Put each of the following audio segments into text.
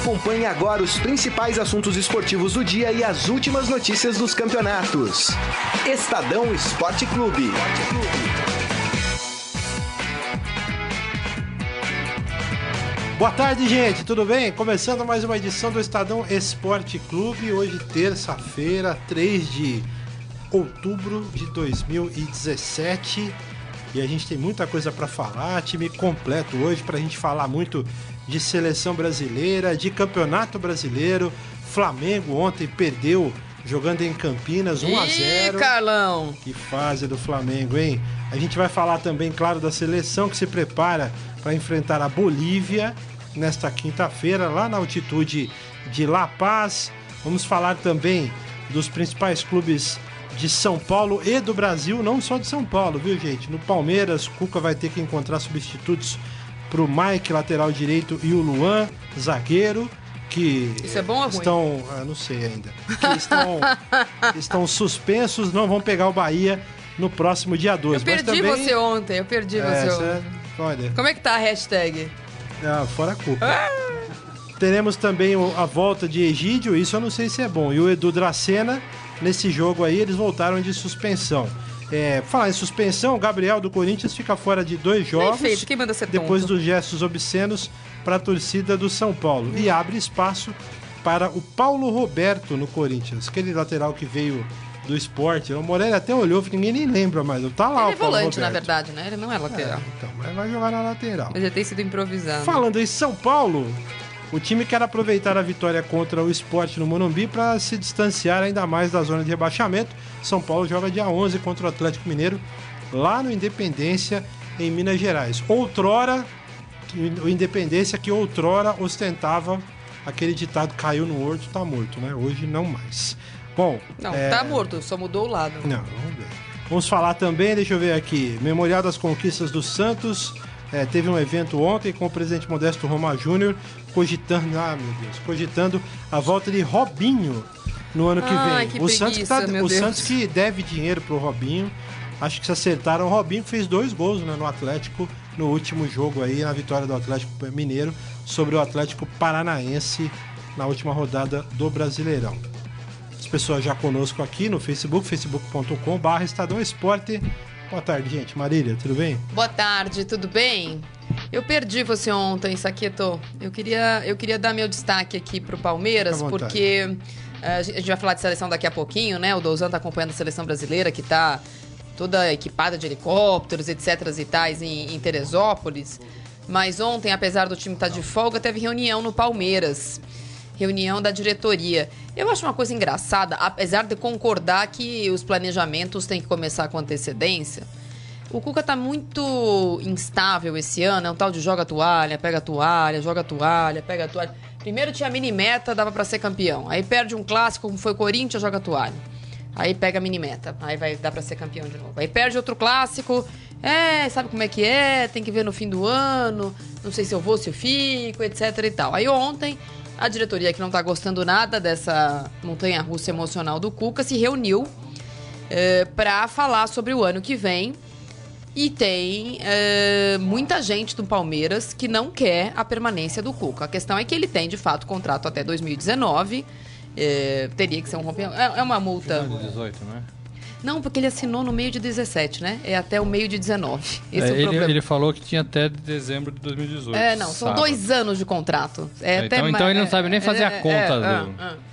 Acompanhe agora os principais assuntos esportivos do dia e as últimas notícias dos campeonatos. Estadão Esporte Clube. Boa tarde, gente, tudo bem? Começando mais uma edição do Estadão Esporte Clube, hoje terça-feira, 3 de outubro de 2017. E a gente tem muita coisa para falar, time completo hoje para a gente falar muito de seleção brasileira, de campeonato brasileiro. Flamengo ontem perdeu jogando em Campinas 1 a 0. Ih, Carlão! Que fase do Flamengo, hein? A gente vai falar também, claro, da seleção que se prepara para enfrentar a Bolívia nesta quinta-feira, lá na altitude de La Paz. Vamos falar também dos principais clubes de São Paulo e do Brasil, não só de São Paulo, viu, gente? No Palmeiras, Cuca vai ter que encontrar substitutos para o Mike, lateral direito, e o Luan, zagueiro. Que Isso é bom ou ruim? estão, ah, não sei ainda, que estão, estão suspensos, não vão pegar o Bahia no próximo dia 12. Eu perdi Mas também, você ontem, eu perdi É, você cê- ontem. olha, Como é que tá a hashtag? ah, fora a culpa. Teremos também a volta de Egídio, isso eu não sei se é bom. E o Edu Dracena, nesse jogo aí, eles voltaram de suspensão. É, falar em suspensão, o Gabriel do Corinthians fica fora de dois jogos. feito, quem manda ser Depois tonto? dos gestos obscenos para a torcida do São Paulo. E abre espaço para o Paulo Roberto no Corinthians, aquele lateral que veio do esporte. O Morelli até olhou, ninguém nem lembra mais. Tá lá Ele é volante, na Roberto. verdade, né? Ele não é lateral. É, então, mas vai jogar na lateral. Mas ele tem sido improvisado. Falando em São Paulo, o time quer aproveitar a vitória contra o esporte no Morumbi para se distanciar ainda mais da zona de rebaixamento. São Paulo joga dia 11 contra o Atlético Mineiro, lá no Independência, em Minas Gerais. Outrora, o Independência que outrora ostentava aquele ditado caiu no horto, tá morto, né? Hoje não mais. Bom, Não, é, tá morto, só mudou o lado. não, vamos ver. Vamos falar também, deixa eu ver aqui, Memorial das Conquistas do Santos. é, teve um evento ontem com o presidente Modesto Roma Júnior cogitando, ah meu Deus, cogitando a volta de Robinho no ano que Ai, vem. que o Santos, que tá- preguiça, o Deus. Santos que deve dinheiro pro Robinho. Acho que se acertaram. O Robinho fez dois gols né, no Atlético no último jogo aí, na vitória do Atlético Mineiro sobre o Atlético Paranaense na última rodada do Brasileirão. As pessoas já conosco aqui no Facebook, facebook.com.br Estadão Esporte. Boa tarde, gente. Marília, tudo bem? Boa tarde, tudo bem? Eu perdi você ontem, Saqueto. Eu queria, eu queria dar meu destaque aqui pro Palmeiras, porque eh, a gente vai falar de seleção daqui a pouquinho, né? O Douzan tá acompanhando a seleção brasileira, que tá toda equipada de helicópteros, etc e tais, em, em Teresópolis. Mas ontem, apesar do time estar de folga, teve reunião no Palmeiras. Reunião da diretoria. Eu acho uma coisa engraçada, apesar de concordar que os planejamentos têm que começar com antecedência. O Cuca tá muito instável esse ano, é um tal de joga toalha, pega toalha, joga toalha, pega toalha. Primeiro tinha mini meta, dava pra ser campeão. Aí perde um clássico, como foi Corinthians, joga toalha. Aí pega a mini meta, aí vai dar pra ser campeão de novo. Aí perde outro clássico, é, sabe como é que é, tem que ver no fim do ano, não sei se eu vou, se eu fico, etc e tal. Aí ontem, a diretoria que não tá gostando nada dessa montanha-russa emocional do Cuca se reuniu é, para falar sobre o ano que vem. E tem é, muita gente do Palmeiras que não quer a permanência do Cuca. A questão é que ele tem, de fato, contrato até 2019. É, teria que ser um rompimento. É, é uma multa. Final de 18, né? Não, porque ele assinou no meio de 17, né? É até o meio de 19. Esse é, É, o ele, problema. ele falou que tinha até dezembro de 2018. É, não, são sábado. dois anos de contrato. É É, então- então ele não é, sabe nem fazer a conta é, do- é.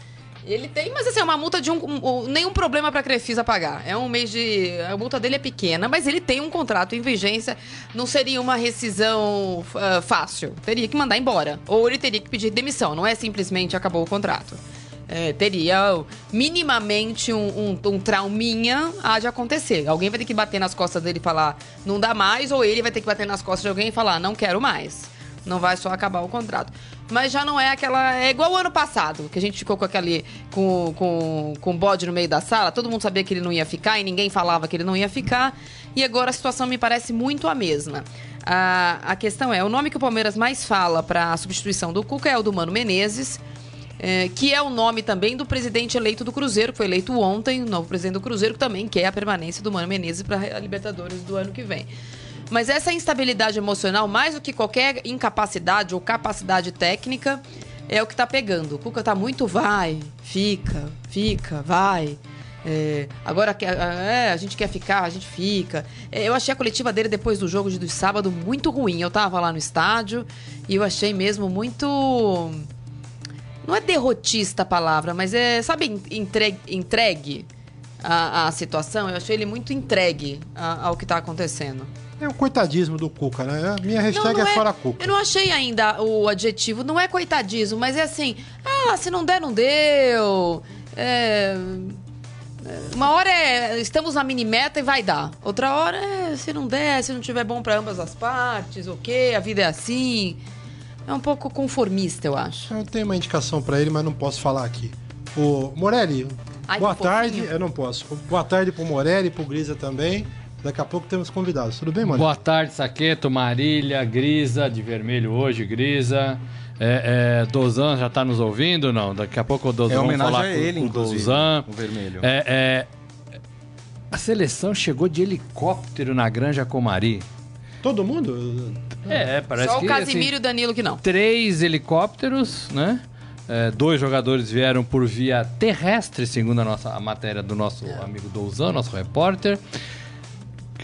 Ele tem, mas assim, é uma multa de um. um- um- nenhum problema pra Crefisa pagar. É um mês de. A multa dele é pequena, mas ele tem um contrato em vigência. Não seria uma rescisão ah, fácil. Teria que mandar embora. Ou ele teria que pedir demissão. Não é simplesmente acabou o contrato. É, teria minimamente um, um, um trauminha há de acontecer. Alguém vai ter que bater nas costas dele e falar não dá mais, ou ele vai ter que bater nas costas de alguém e falar não quero mais. Não vai só acabar o contrato. Mas já não é aquela. É igual o ano passado, que a gente ficou com aquele. com, com, com bode no meio da sala. Todo mundo sabia que ele não ia ficar e ninguém falava que ele não ia ficar. E agora a situação me parece muito a mesma. A, a questão é: o nome que o Palmeiras mais fala para a substituição do Cuca é o do Mano Menezes. É, que é o nome também do presidente eleito do Cruzeiro, que foi eleito ontem, o novo presidente do Cruzeiro, que também quer a permanência do Mano Menezes para a Libertadores do ano que vem. Mas essa instabilidade emocional, mais do que qualquer incapacidade ou capacidade técnica, é o que tá pegando. O Cuca tá muito vai, fica, fica, vai. É, agora é, a gente quer ficar, a gente fica. É, eu achei a coletiva dele depois do jogo de, de sábado muito ruim. Eu tava lá no estádio e eu achei mesmo muito. Não é derrotista a palavra, mas é, sabe, entregue, entregue a, a situação. Eu achei ele muito entregue a, ao que tá acontecendo. É o coitadismo do Cuca, né? A minha hashtag não, não é, é, fora Cuca. Eu não achei ainda o adjetivo, não é coitadismo, mas é assim, ah, se não der, não deu. É, uma hora é estamos na mini meta e vai dar. Outra hora é se não der, se não tiver bom para ambas as partes, ok, a vida é assim. É um pouco conformista, eu acho. Eu tenho uma indicação para ele, mas não posso falar aqui. O Morelli, Ai, boa tarde. Eu não posso. Boa tarde pro Morelli, pro Grisa também. Daqui a pouco temos convidados. Tudo bem, Morelli? Boa tarde, Saqueto, Marília, Grisa, de vermelho hoje, Grisa. É, é, Dozan já está nos ouvindo? Não, daqui a pouco o Dozan é vai falar a ele, com, com o Dozan. O vermelho. É, é, a seleção chegou de helicóptero na Granja Comari. Todo mundo? É, parece Só que. Só o Casimiro assim, e o Danilo que não. Três helicópteros, né? É, dois jogadores vieram por via terrestre, segundo a nossa a matéria do nosso é. amigo Douzan, nosso repórter.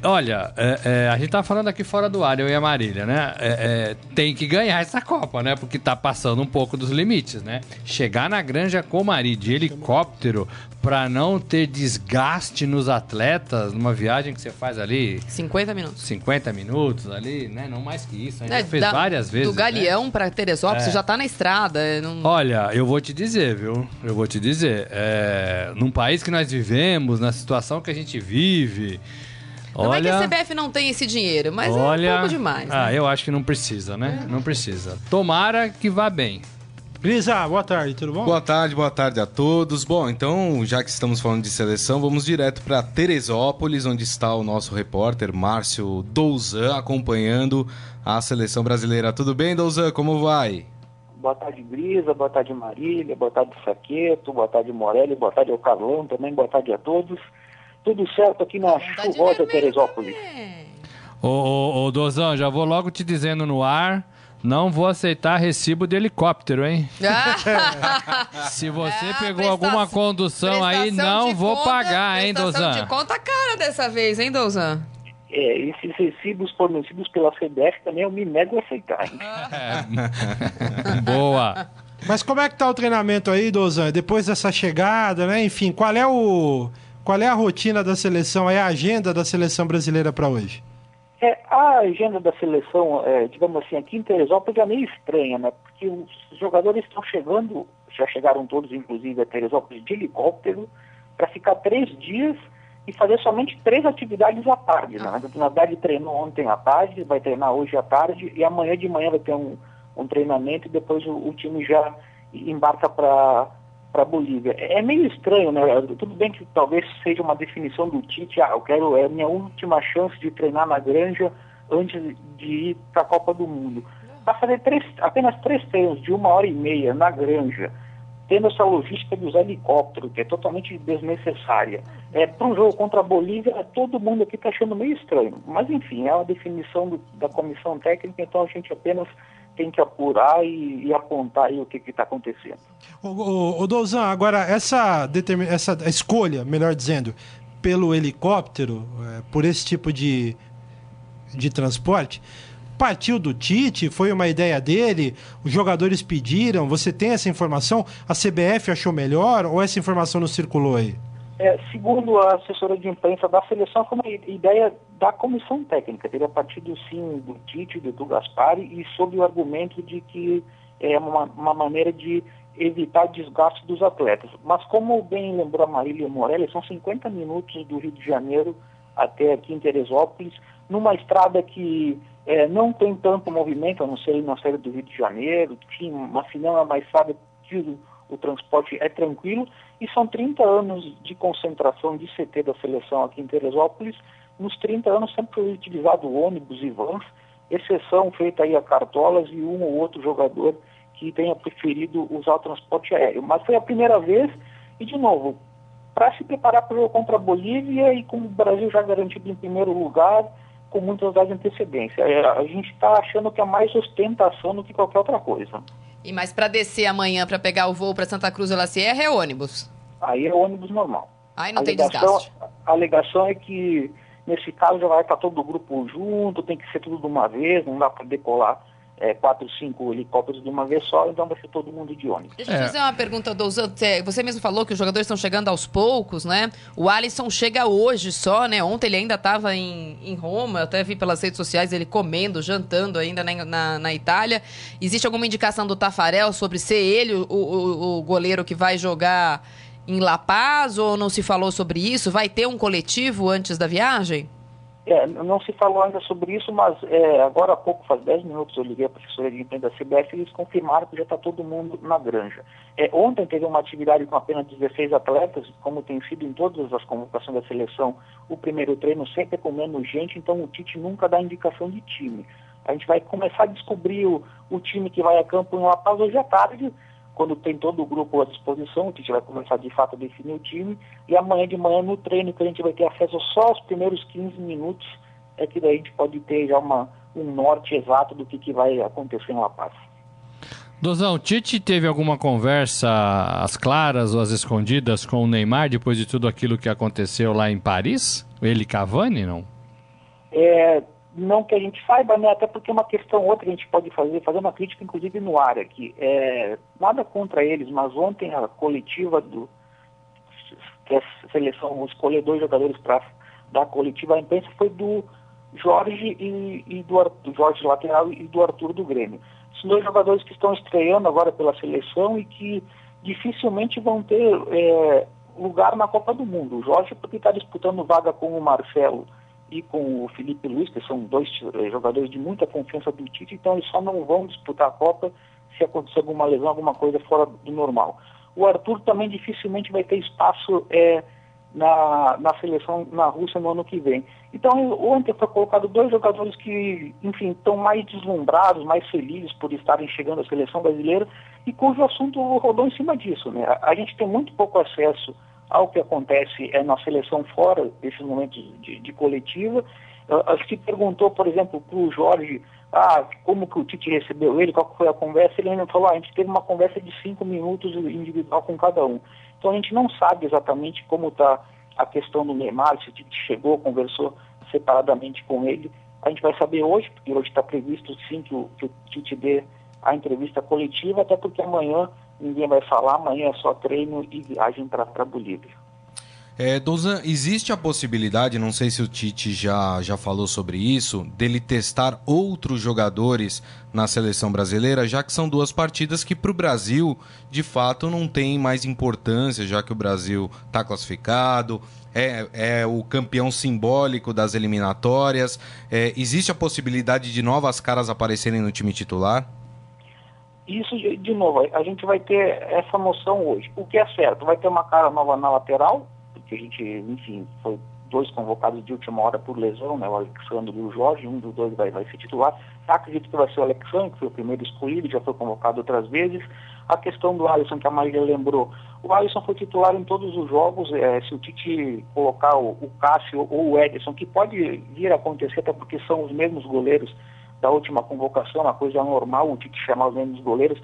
Olha, é, é, a gente tá falando aqui fora do ar, eu e a Marília, né? É, é, tem que ganhar essa Copa, né? Porque tá passando um pouco dos limites, né? Chegar na Granja Comari de helicóptero para não ter desgaste nos atletas numa viagem que você faz ali 50 minutos 50 minutos ali né não mais que isso a gente é, já fez da, várias vezes do Galeão né? para Teresópolis é. você já tá na estrada não... olha eu vou te dizer viu eu vou te dizer num país que nós vivemos na situação que a gente vive não olha, é que a CBF não tem esse dinheiro, mas olha, é um pouco demais. Ah, né? eu acho que não precisa, né? Não precisa. Tomara que vá bem. Grisa, boa tarde, tudo bom? Boa tarde, boa tarde a todos. Bom, então, já que estamos falando de seleção, vamos direto para Teresópolis, onde está o nosso repórter Márcio Douzan acompanhando a seleção brasileira. Tudo bem, Douzan? Como vai? Boa tarde, Grisa, boa tarde, Marília, boa tarde, Saqueto, boa tarde, Morelli, boa tarde ao Carlão também, boa tarde a todos. Tudo certo aqui na chuvosa Teresópolis. Ô, ô, ô, Dozão, já vou logo te dizendo no ar. Não vou aceitar recibo de helicóptero, hein? Se você é, pegou alguma condução aí, não vou conta, pagar, hein, Dozan? de conta cara dessa vez, hein, Dozan? É, esses recibos fornecidos pela CBF também eu me nego a aceitar. Hein? É. Boa. Mas como é que tá o treinamento aí, Dozan? Depois dessa chegada, né? Enfim, qual é o qual é a rotina da seleção, é a agenda da seleção brasileira para hoje? É, a agenda da seleção, é, digamos assim, aqui em Teresópolis é meio estranha, né? Porque os jogadores estão chegando, já chegaram todos, inclusive, a Teresópolis de helicóptero, para ficar três dias e fazer somente três atividades à tarde. Né? Na verdade, treinou ontem à tarde, vai treinar hoje à tarde e amanhã de manhã vai ter um, um treinamento e depois o, o time já embarca para para a Bolívia. É meio estranho, né? Tudo bem que talvez seja uma definição do Tite, ah, eu quero, é a minha última chance de treinar na granja antes de ir para a Copa do Mundo. Para fazer três, apenas três treinos de uma hora e meia na granja, tendo essa logística dos helicópteros, que é totalmente desnecessária. É, para um jogo contra a Bolívia, todo mundo aqui está achando meio estranho. Mas, enfim, é uma definição do, da comissão técnica, então a gente apenas tem que apurar e, e apontar o que está acontecendo. O, o Dozan, agora essa, essa escolha, melhor dizendo, pelo helicóptero, é, por esse tipo de, de transporte, partiu do Tite? Foi uma ideia dele? Os jogadores pediram? Você tem essa informação? A CBF achou melhor ou essa informação não circulou aí? É, segundo a assessora de imprensa da seleção, foi uma ideia da comissão técnica, teria partido sim do Tite, do, do Gaspari, e sob o argumento de que é uma, uma maneira de evitar desgaste dos atletas. Mas como bem lembrou a Marília Morelli, são 50 minutos do Rio de Janeiro até aqui em Teresópolis, numa estrada que é, não tem tanto movimento, a não ser na série do Rio de Janeiro, tinha uma final é mais estrada que o, transporte é tranquilo, e são 30 anos de concentração de CT da seleção aqui em Teresópolis. Nos 30 anos sempre foi utilizado ônibus e vans, exceção feita aí a cartolas e um ou outro jogador que tenha preferido usar o transporte aéreo. Mas foi a primeira vez e, de novo, para se preparar para o jogo contra a Bolívia e com o Brasil já garantido em primeiro lugar, com muitas datas de antecedência. É, a gente está achando que é mais ostentação do que qualquer outra coisa. E mais para descer amanhã para pegar o voo para Santa Cruz de la Sierra é ônibus? Aí é ônibus normal. Aí não a tem alegação, desgaste. A alegação é que nesse caso já vai estar todo o grupo junto, tem que ser tudo de uma vez, não dá para decolar é, quatro, cinco helicópteros de uma vez só, então vai ser todo mundo de ônibus. Deixa eu fazer uma pergunta, Douzan. Você- Você mesmo falou que os jogadores estão chegando aos poucos, né? O Alisson chega hoje só, né? Ontem ele ainda estava em, em Roma, eu até vi pelas redes sociais ele comendo, jantando ainda na, na, na Itália. Existe alguma indicação do Tafarel sobre ser ele o, o, o goleiro que vai jogar em La Paz ou não se falou sobre isso? Vai ter um coletivo antes da viagem? É, não se falou ainda sobre isso, mas é, agora há pouco, faz 10 minutos, eu liguei a professora de imprensa da CBF e eles confirmaram que já está todo mundo na granja. É, ontem teve uma atividade com apenas 16 atletas, como tem sido em todas as convocações da seleção, o primeiro treino sempre é com menos gente, então o Tite nunca dá indicação de time. A gente vai começar a descobrir o, o time que vai a campo em La Paz hoje à tarde, quando tem todo o grupo à disposição, o Tite vai começar de fato a definir o time, e amanhã de manhã no treino que a gente vai ter acesso só aos primeiros 15 minutos, é que daí a gente pode ter já uma, um norte exato do que, que vai acontecer em La Paz. Dozão, Tite teve alguma conversa às claras ou às escondidas com o Neymar depois de tudo aquilo que aconteceu lá em Paris? Ele Cavani, não? É, não que a gente saiba, né? Até porque é uma questão outra a gente pode fazer, fazer uma crítica, inclusive, no ar aqui. É, nada contra eles, mas ontem a coletiva do que a seleção escolheu dois jogadores para dar coletiva à imprensa foi do Jorge e, e do, do Jorge lateral e do Arthur do Grêmio. São dois jogadores que estão estreando agora pela seleção e que dificilmente vão ter é, lugar na Copa do Mundo. O Jorge porque está disputando vaga com o Marcelo e com o Felipe Luiz, que são dois eh, jogadores de muita confiança do Tite, então eles só não vão disputar a Copa se acontecer alguma lesão, alguma coisa fora do normal. O Arthur também dificilmente vai ter espaço eh, na, na seleção na Rússia no ano que vem. Então, ontem foi colocado dois jogadores que, enfim, estão mais deslumbrados, mais felizes por estarem chegando à seleção brasileira e cujo assunto rodou em cima disso. Né? A gente tem muito pouco acesso ao que acontece é, na seleção fora desses momentos de, de coletiva. Se perguntou, por exemplo, para o Jorge ah, como que o Tite recebeu ele, qual foi a conversa, ele ainda falou, ah, a gente teve uma conversa de cinco minutos individual com cada um. Então a gente não sabe exatamente como está a questão do Neymar, se o Tite chegou, conversou separadamente com ele. A gente vai saber hoje, porque hoje está previsto sim que o, que o Tite dê a entrevista coletiva, até porque amanhã ninguém vai falar, amanhã é só treino e viagem para a Bolívia. É, Douzan, existe a possibilidade, não sei se o Tite já, já falou sobre isso, dele testar outros jogadores na seleção brasileira, já que são duas partidas que para o Brasil, de fato, não tem mais importância, já que o Brasil está classificado, é, é, o campeão simbólico das eliminatórias. É, existe a possibilidade de novas caras aparecerem no time titular? Isso, de novo, a gente vai ter essa noção hoje. O que é certo, vai ter uma cara nova na lateral, porque a gente, enfim, foi dois convocados de última hora por lesão, né, o Alexandre e o Jorge, um dos dois vai, vai ser titular. Acredito que vai ser o Alexandre, que foi o primeiro escolhido, já foi convocado outras vezes. A questão do Alisson, que a Marília lembrou, o Alisson foi titular em todos os jogos, é, se o Tite colocar o, o Cássio ou o Edson, que pode vir a acontecer, até porque são os mesmos goleiros da última convocação, uma coisa normal o Tite chamar os mesmos goleiros,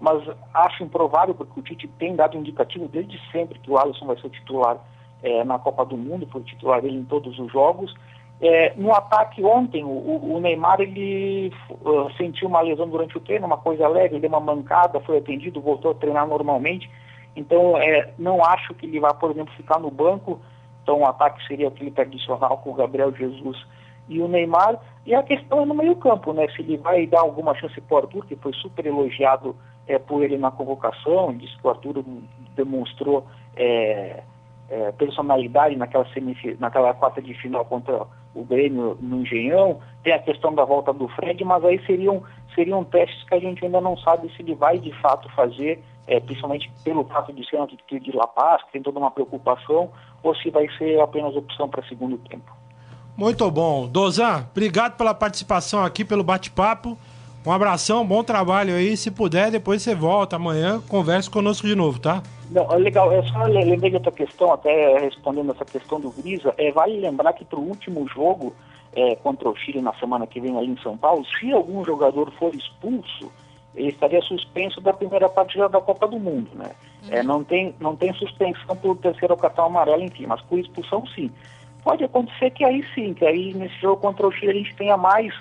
mas acho improvável, porque o Tite tem dado indicativo desde sempre que o Alisson vai ser titular é, na Copa do Mundo, foi titular dele em todos os jogos. É, no ataque ontem, o, o Neymar ele uh, sentiu uma lesão durante o treino, uma coisa leve, deu uma mancada, foi atendido, voltou a treinar normalmente. Então, é, não acho que ele vá, por exemplo, ficar no banco. Então, o ataque seria aquele tradicional com o Gabriel Jesus e o Neymar. E a questão é no meio-campo, né? Se ele vai dar alguma chance para o Arthur, que foi super elogiado é, por ele na convocação, disse que o Arthur demonstrou é, é, personalidade naquela, naquela quarta de final contra o Grêmio no Engenhão. Tem a questão da volta do Fred, mas aí seriam, seriam testes que a gente ainda não sabe se ele vai de fato fazer, é, principalmente pelo fato de ser antes de La Paz, que tem toda uma preocupação, ou se vai ser apenas opção para segundo tempo. Muito bom. Dozan, obrigado pela participação aqui, pelo bate-papo. Um abração, bom trabalho aí. Se puder, depois você volta amanhã, converse conosco de novo, tá? Não, legal, eu só lembrei de outra questão, até respondendo essa questão do Grisa, é, vale lembrar que para o último jogo é, contra o Chile na semana que vem ali em São Paulo, se algum jogador for expulso, ele estaria suspenso da primeira partida da Copa do Mundo, né? É, não, tem, não tem suspensão por terceiro cartão amarelo, enfim, mas por expulsão sim. Pode acontecer que aí sim, que aí nesse jogo contra o Chile a gente tenha mais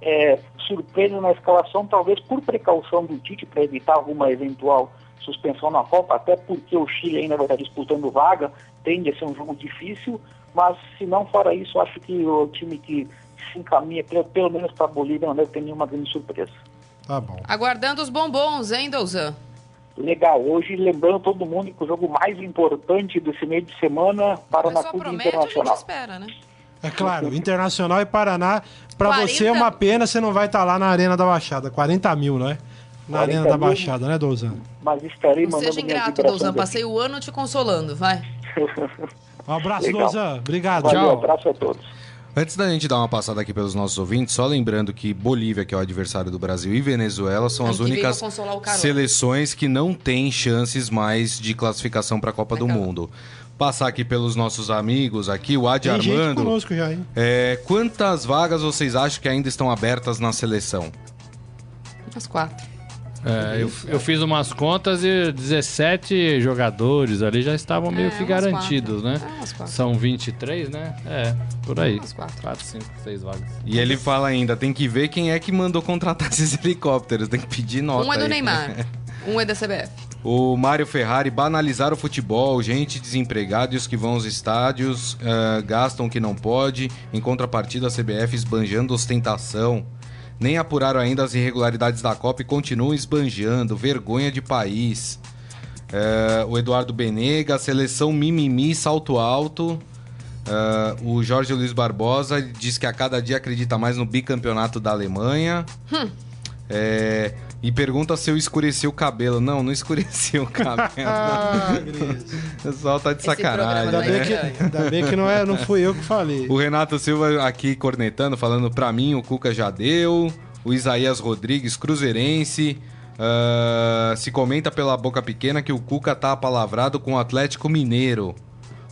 é, surpresa na escalação, talvez por precaução do Tite, para evitar alguma eventual suspensão na Copa, até porque o Chile ainda vai estar disputando vaga, tende a ser um jogo difícil, mas se não fora isso, acho que o time que se encaminha, pelo, pelo menos para a Bolívia, não deve ter nenhuma grande surpresa. Tá bom. Aguardando os bombons, hein, Douzan? Legal, hoje lembrando todo mundo que o jogo mais importante desse meio de semana para na Clube Internacional. espera, né? É claro, Internacional e Paraná, para 40 você é uma pena, você não vai estar lá na Arena da Baixada. 40 mil, não é? Na 40 Arena da mil. Baixada, né, Douzan? Mas estarei Não mandando seja ingrato, Douzan. Passei o ano te consolando, vai. Um abraço. Douzan. Obrigado. Valeu, Tchau. abraço a todos. Antes da gente dar uma passada aqui pelos nossos ouvintes, só lembrando que Bolívia, que é o adversário do Brasil, e Venezuela são Ano as únicas seleções que não têm chances mais de classificação para a Copa do. Mundo. Passar aqui pelos nossos amigos aqui, o Adi Tem gente Armando. conosco já, hein? É, quantas vagas vocês acham que ainda estão abertas na seleção? As quatro. É, eu, eu fiz umas contas e 17 jogadores ali já estavam meio É, que garantidos, quatro. né? É. São 23, né? É, por aí. Umas quatro. 4, 5, 6 vagas. E ele fala ainda, tem que ver quem é que mandou contratar esses helicópteros, tem que pedir nota. Um é do aí. Neymar, um é da CBF. O Mário Ferrari banalizar o futebol, gente desempregada e os que vão aos estádios ah, gastam o que não pode, em contrapartida a CBF esbanjando ostentação. Nem apuraram ainda as irregularidades da Copa e continuam esbanjando, vergonha de país. Eh, o Eduardo Benega, seleção mimimi, salto alto. Ah, o Jorge Luiz Barbosa diz que a cada dia acredita mais no bicampeonato da Alemanha. É, e pergunta se eu escureci o cabelo. Não, não escureceu o cabelo. Ah, Gris. O pessoal tá de Esse sacanagem, Ainda bem, que, né? ainda bem que não, é, não fui eu que falei. O Renato Silva aqui cornetando, falando pra mim, o Cuca já deu. O Isaías Rodrigues, cruzeirense. ah, se comenta pela boca pequena que o Cuca tá apalavrado com o Atlético Mineiro.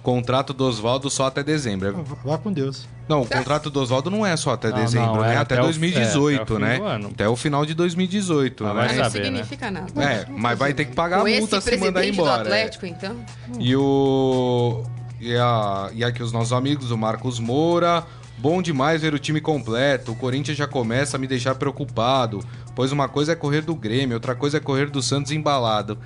Contrato do Oswaldo só até dezembro. Vá com Deus. Não, o contrato do Oswaldo não é só até Não, dezembro, não, né? é Até, até o- 2018, é, até o né? do. Até o final de 2018, Ah, né? vai Não saber, né? significa nada. É, mas vai ter que pagar Com a esse multa se mandar do embora. é. Atlético, então. E o. E, a, e aqui os nossos amigos, o Marcos Moura. Bom demais ver o time completo. O Corinthians já começa a me deixar preocupado. Pois uma coisa é correr do Grêmio, outra coisa é correr do Santos embalado.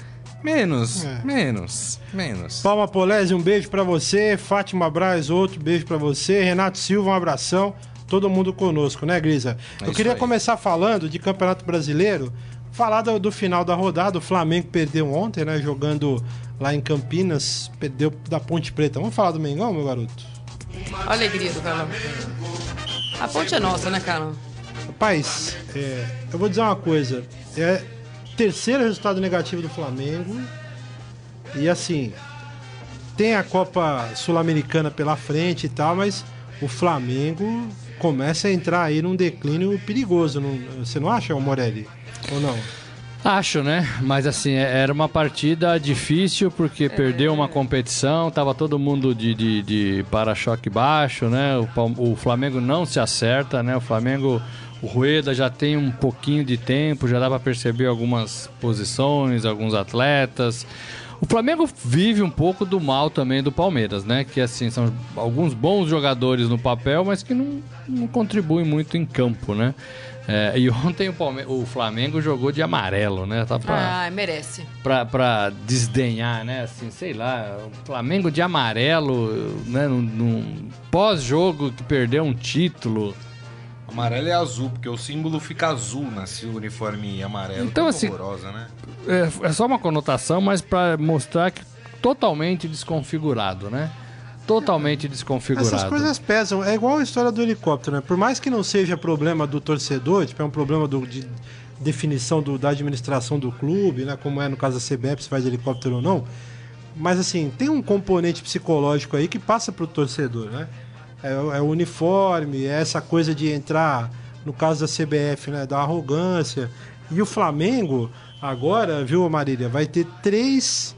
Menos, É. menos, menos. Palma Polese, um beijo pra você. Fátima Braz, outro beijo pra você. Renato Silva, um abração. Todo mundo conosco, né, Grisa? É Eu queria aí. começar falando de Campeonato Brasileiro. Falar do, do final da rodada. O Flamengo perdeu ontem, né? Jogando lá em Campinas. Perdeu da Ponte Preta. Vamos falar do Mengão, meu garoto? Olha a alegria do Carlão. A ponte é nossa, né, Carlão? Rapaz, é, eu vou dizer uma coisa. É terceiro resultado negativo do Flamengo. E assim, tem a Copa Sul-Americana pela frente e tal, mas o Flamengo começa a entrar aí num declínio perigoso. não- você não acha, Morelli? Ou não? Acho, né? Mas assim, é- era uma partida difícil porque perdeu uma competição, tava todo mundo de, de, de para-choque baixo, né? O, o Flamengo não se acerta, né? O Flamengo, o Rueda já tem um pouquinho de tempo, já dá pra perceber algumas posições, alguns atletas. O Flamengo vive um pouco do mal também do Palmeiras, né? Que assim, são alguns bons jogadores no papel, mas que não, não contribuem muito em campo, né? É, e ontem o, Palme- o Flamengo jogou de amarelo, né? Tá pra, Ah, merece. pra, pra desdenhar, né? Assim, sei lá, o Flamengo de amarelo, né? Num, num pós-jogo que perdeu um título. Amarelo e azul, porque o símbolo fica azul nesse uniforme amarelo. Então, assim, horrorosa, né? É, é só uma conotação, mas pra mostrar que totalmente desconfigurado, né? Totalmente desconfigurado. Essas coisas pesam. É igual a história do helicóptero, né? Por mais que não seja problema do torcedor, tipo, é um problema do- de definição do- da administração do clube, né? Como é no caso da CBF, se faz helicóptero ou não. Mas assim, tem um componente psicológico aí que passa pro torcedor, né? É, é o uniforme, é essa coisa de entrar, no caso da CBF, né? Da arrogância. E o Flamengo, agora, viu, Marília, vai ter três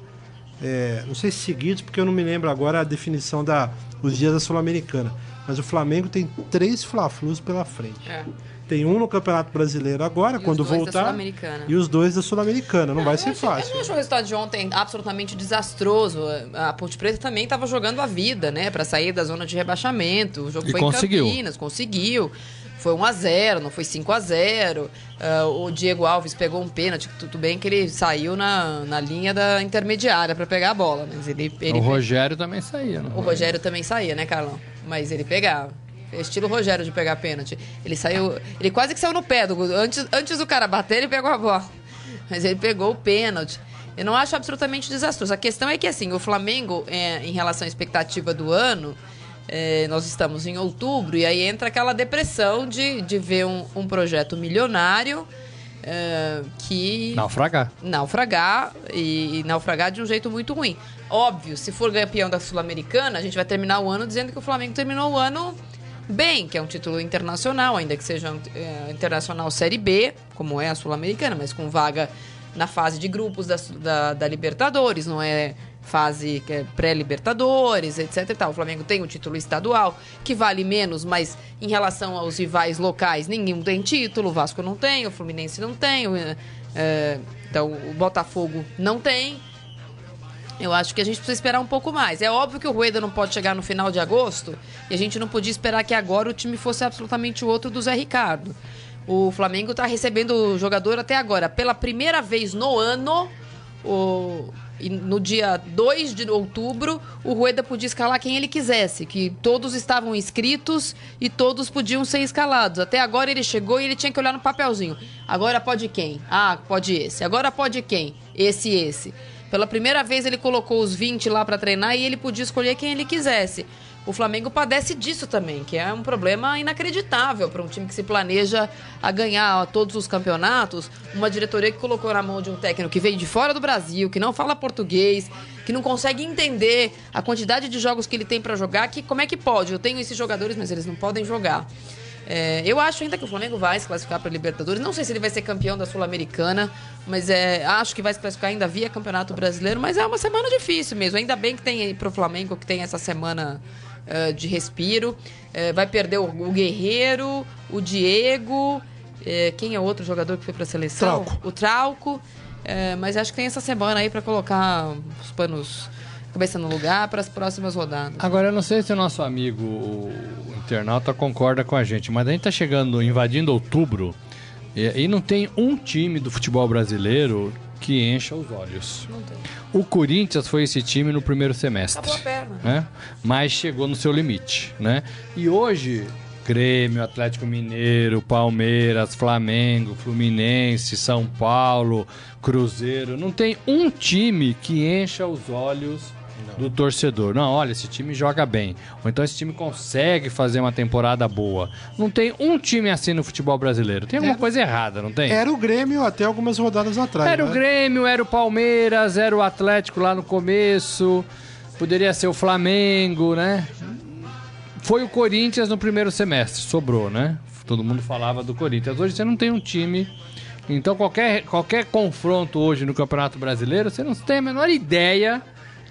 é, não sei se seguidos, porque eu não me lembro agora a definição da os dias da Sul-Americana. mas o Flamengo tem três Fla-Flus pela frente. É. Tem um no Campeonato Brasileiro agora, E quando voltar, e os dois da Sul-Americana. Não, vai ser achei- fácil. Eu não acho o resultado de ontem absolutamente desastroso. A Ponte Preta também estava jogando a vida, né? Pra sair da zona de rebaixamento. O jogo E foi conseguiu. em Campinas, conseguiu. Foi 1x0, não foi 5x0. Ah, o Diego Alves pegou um pênalti. Tudo bem que ele saiu na, na linha da intermediária pra pegar a bola, mas ele. ele O Rogério também saía, né? o Rogério também saía, né, Carlão? Mas ele pegava. Estilo Rogério de pegar pênalti. Ele saiu. Ele quase que saiu no pé do. Antes, antes do cara bater, ele pegou a bola. Mas ele pegou o pênalti. Eu não acho absolutamente desastroso. A questão é que, assim, o Flamengo, é, em relação à expectativa do ano, é, nós estamos em outubro, e aí entra aquela depressão de, de ver um, um projeto milionário é, que Naufragar. naufragar e, e naufragar de um jeito muito ruim. Óbvio, se for campeão da Sul-Americana, a gente vai terminar o ano dizendo que o Flamengo terminou o ano bem, que é um título internacional, ainda que seja um, é, internacional Série B, como é a Sul-Americana, mas com vaga na fase de grupos da, da, da Libertadores, não é fase é pré-Libertadores, etc e tal. O Flamengo tem o título estadual, que vale menos, mas em relação aos rivais locais, nenhum tem título, o Vasco não tem, o Fluminense não tem, o, é, então o Botafogo não tem. Eu acho que a gente precisa esperar um pouco mais. É óbvio que o Rueda não pode chegar no final de agosto e a gente não podia esperar que agora o time fosse absolutamente o outro do Zé Ricardo. O Flamengo está recebendo o jogador até agora. Pela primeira vez no ano, o- no dia 2 de outubro, o Rueda podia escalar quem ele quisesse, que todos estavam inscritos e todos podiam ser escalados. Até agora ele chegou e ele tinha que olhar no papelzinho. Agora pode quem? Ah, pode esse. Agora pode quem? Esse esse. Pela primeira vez ele colocou os 20 lá para treinar e ele podia escolher quem ele quisesse. O Flamengo padece disso também, que é um problema inacreditável para um time que se planeja a ganhar todos os campeonatos. Uma diretoria que colocou na mão de um técnico que veio de fora do Brasil, que não fala português, que não consegue entender a quantidade de jogos que ele tem para jogar, que como é que pode? Eu tenho esses jogadores, mas eles não podem jogar. É, eu acho ainda que o Flamengo vai se classificar para Libertadores. Não sei se ele vai ser campeão da Sul-Americana, mas é, acho que vai se classificar ainda via Campeonato Brasileiro. Mas é uma semana difícil mesmo. Ainda bem que tem aí para o Flamengo que tem essa semana é, de respiro. É, vai perder o, o Guerreiro, o Diego. é, quem é outro jogador que foi para a seleção? Trauco. O Trauco. Mas acho que tem essa semana aí para colocar os panos cabeça no lugar para as próximas rodadas. Agora, eu não sei se o nosso amigo o internauta concorda com a gente, mas a gente tá chegando, invadindo outubro, e, e não tem um time do futebol brasileiro que encha os olhos. Não tem. O Corinthians foi esse time no primeiro semestre. Acabou a perna. né? Mas chegou no seu limite, né? E hoje, Grêmio, Atlético Mineiro, Palmeiras, Flamengo, Fluminense, São Paulo, Cruzeiro, não tem um time que encha os olhos do torcedor. Não, olha, esse time joga bem. Ou então esse time consegue fazer uma temporada boa. Não tem um time assim no futebol brasileiro. Tem alguma É. coisa errada, não tem? Era o Grêmio até algumas rodadas atrás. Era o né? Grêmio, era o Palmeiras, era o Atlético lá no começo. Poderia ser o Flamengo, né? Foi o Corinthians no primeiro semestre, sobrou, né? Todo mundo falava do Corinthians. Hoje você não tem um time. Então qualquer, qualquer confronto hoje no Campeonato Brasileiro, você não tem a menor ideia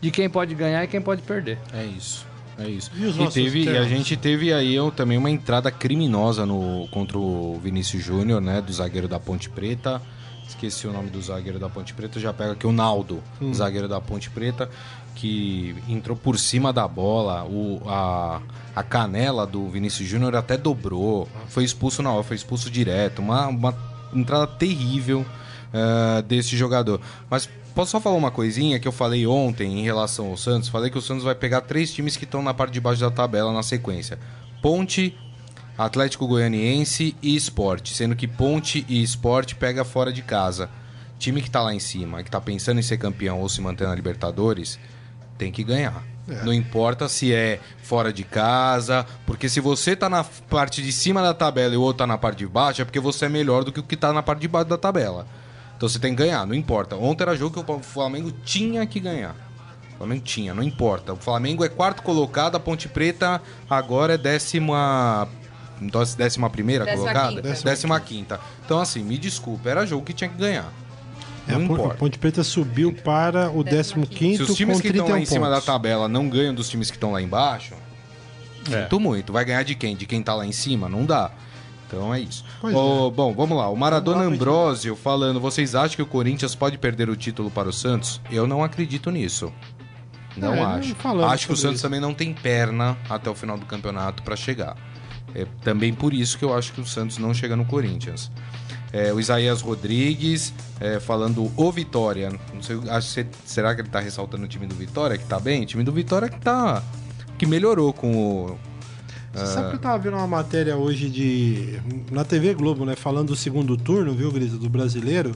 de quem pode ganhar e quem pode perder. É isso. É isso. E E, teve, e a gente teve aí também uma entrada criminosa no, contra o Vinícius Júnior, né? Do zagueiro da Ponte Preta. Esqueci o nome do zagueiro da Ponte Preta, já pega aqui o Naldo, zagueiro da Ponte Preta, que entrou por cima da bola, o, a, a canela do Vinícius Júnior até dobrou, foi expulso na hora, foi expulso direto, uma, uma entrada terrível eh, desse jogador. Mas posso só falar uma coisinha que eu falei ontem em relação ao Santos? Falei que o Santos vai pegar três times que estão na parte de baixo da tabela na sequência: Ponte, Atlético Goianiense e Esporte, sendo que Ponte e Esporte pega fora de casa. Time que tá lá em cima, que tá pensando em ser campeão ou se manter na Libertadores, tem que ganhar. Não importa se é fora de casa, porque se você tá na parte de cima da tabela e o outro tá na parte de baixo, é porque você é melhor do que o que tá na parte de baixo da tabela. Então você tem que ganhar, não importa. Ontem era jogo que o Flamengo tinha que ganhar. O Flamengo tinha, não importa. O Flamengo é quarto colocado, a Ponte Preta agora é décima. então, Décima primeira Décima colocada? quinta. Décima quinta. Então, assim, me desculpa, era jogo que tinha que ganhar. É, Não importa. Ponte Preta subiu para o 15 15º. Se os times com que 31 estão lá em cima da tabela não ganham dos times que estão lá embaixo, É. Sinto muito. Vai ganhar de quem? De quem tá lá em cima? Não dá. Então é isso. Ô, Bom, vamos lá. O Maradona lá, Ambrosio falando: vocês acham que o Corinthians pode perder o título para o Santos? Eu não acredito nisso. Não É, acho. Acho que o Santos isso. também não tem perna até o final do campeonato para chegar. É também por isso que eu acho que o Santos não chega no Corinthians. É, o Isaías Rodrigues é, falando o Vitória. Não sei, acho que, será que ele tá ressaltando o time do Vitória que tá bem? O time do Vitória que tá que melhorou com o Você sabe que eu tava vendo uma matéria hoje de. na TV Globo, né? Falando do segundo turno, viu, Grito, do brasileiro.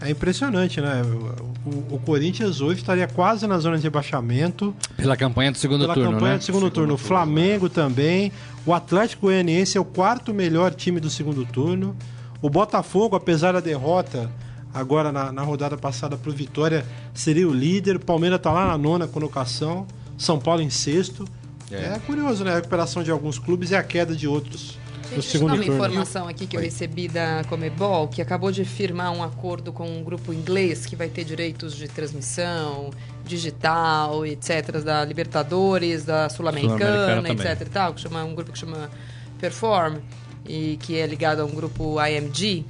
É impressionante, né? O, o- o Corinthians hoje estaria quase na zona de rebaixamento. Pela campanha do segundo pela turno, campanha né? do segundo, turno. O Flamengo também. O Atlético Goianiense é o quarto melhor time do segundo turno. O Botafogo, apesar da derrota agora na, na rodada passada pro Vitória, seria o líder. O Palmeiras tá lá na nona colocação. São Paulo em sexto. É, curioso, né? A recuperação de alguns clubes e a queda de outros no Gente, deixa eu dar uma turno. informação aqui que eu recebi da Comebol, que acabou de firmar um acordo com um grupo inglês que vai ter direitos de transmissão digital, etc., da Libertadores, da Sul-Americana também. etc. e tal, que chama um grupo que chama Perform e que é ligado a um grupo IMG.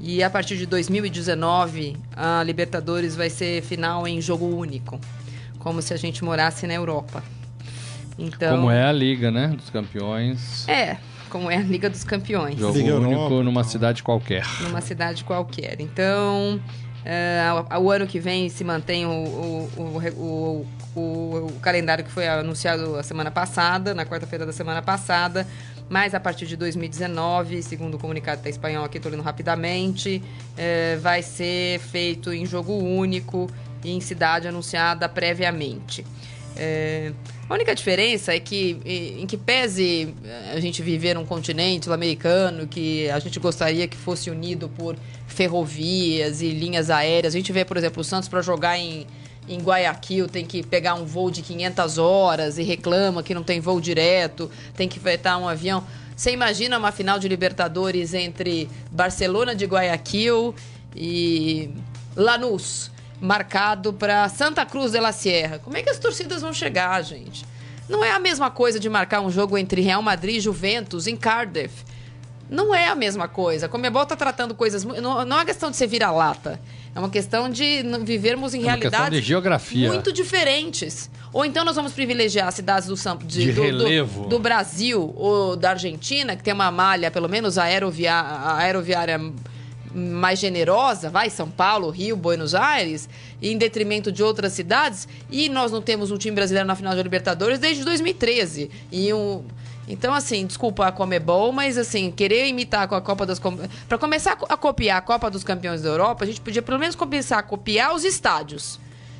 E a partir de 2019, a Libertadores vai ser final em jogo único, como se a gente morasse na Europa. Então, Como é a Liga, né? Dos campeões. É, como é a Liga dos Campeões. Jogo Liga único Europa, numa tal. cidade qualquer. numa cidade qualquer. Então, ao- o ano que vem se mantém o, o, o, o, o- o calendário que foi anunciado a semana passada, na quarta-feira da semana passada, mas a partir de 2019, segundo o comunicado da espanhol aqui, estou lendo rapidamente, é, vai ser feito em jogo único e em cidade anunciada previamente. É, a única diferença é que, em que pese eh, a gente viver num continente sul-americano, que a gente gostaria que fosse unido por ferrovias e linhas aéreas. A gente vê, por exemplo, o Santos para jogar em, em Guayaquil tem que pegar um voo de 500 horas e reclama que não tem voo direto, tem que fretar um avião. Você imagina uma final de Libertadores entre Barcelona de Guayaquil e Lanús, marcado para Santa Cruz de la Sierra. Como é que as torcidas vão chegar, gente? Não é a mesma coisa de marcar um jogo entre Real Madrid e Juventus em Cardiff. Não é a mesma coisa. A Comebol está tratando coisas. Não, não é uma questão de ser vira-lata. É uma questão de vivermos em É realidades de geografia. muito diferentes. Ou então nós vamos privilegiar cidades do, São- De do, do- do Brasil ou da Argentina, que tem uma malha, pelo menos aerovia a aeroviária mais generosa, vai, São Paulo, Rio, Buenos Aires, em detrimento de outras cidades, e nós não temos um time brasileiro na final da Libertadores desde 2013. E um. Então, assim, desculpa a Comebol, mas assim, querer imitar com a Copa das Para começar a co- a copiar a Copa dos Campeões da Europa, a gente podia pelo menos começar a copiar os estádios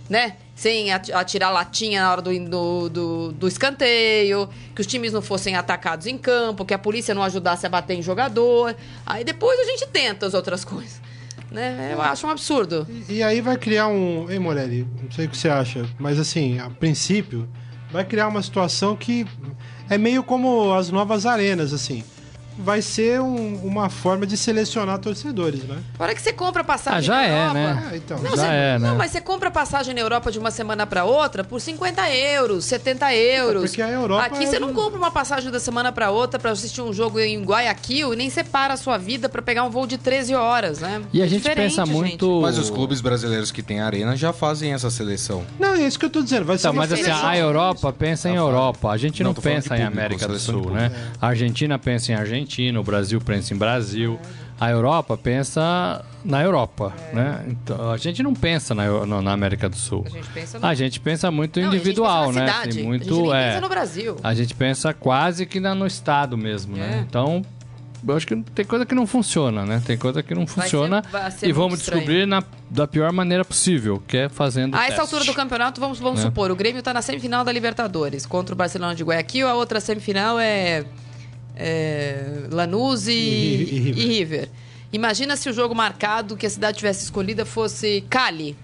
né? Sem ati- atirar latinha na hora do, do, do, do escanteio, que os times não fossem atacados em campo, que a polícia não ajudasse a bater em jogador. Aí depois a gente tenta as outras coisas. Né? Eu acho um absurdo. E, e aí vai criar um. Ei, Morelli, não sei o que você acha, mas assim, a princípio, vai criar uma situação que é meio como as novas arenas, assim. Vai ser um- uma forma de selecionar torcedores, né? A hora que você compra passagem Ah, já na é, Europa... né? Ah, então. Não, Já você- é, né? não, mas você compra passagem na Europa de uma semana para outra por 50 euros, 70 euros. porque a Europa Aqui é você não compra uma passagem da semana para outra para assistir um jogo em Guayaquil e nem separa a sua vida para pegar um voo de 13 horas, né? E a É gente pensa gente. muito. Mas os clubes brasileiros que têm arena já fazem essa seleção. Não, é isso que eu tô dizendo. Vai ser Então, uma mas assim, seleção. a Europa pensa em. Europa. A gente não, Não, pensa em público, América do Sul, né? A Argentina pensa em Argentina, o Brasil pensa em Brasil. A Europa pensa na Europa, né? Então, a gente não pensa na, na América do Sul. A gente pensa no... A gente pensa muito Não, individual, pensa né? cidade. Assim, a muito gente nem é. pensa no Brasil. A gente pensa quase que na- no estado mesmo, É. né? Então, eu acho que tem coisa que não funciona, né? Tem coisa que não Vai funciona ser- vai ser e muito vamos estranho. descobrir na, da pior maneira possível, que é fazendo A essa altura do campeonato, vamos, vamos Né? supor, o Grêmio está na semifinal da Libertadores contra o Barcelona de Guayaquil, a outra semifinal é, é Lanús e, E- e River. e River. Imagina se o jogo marcado que a cidade tivesse escolhida fosse Cali.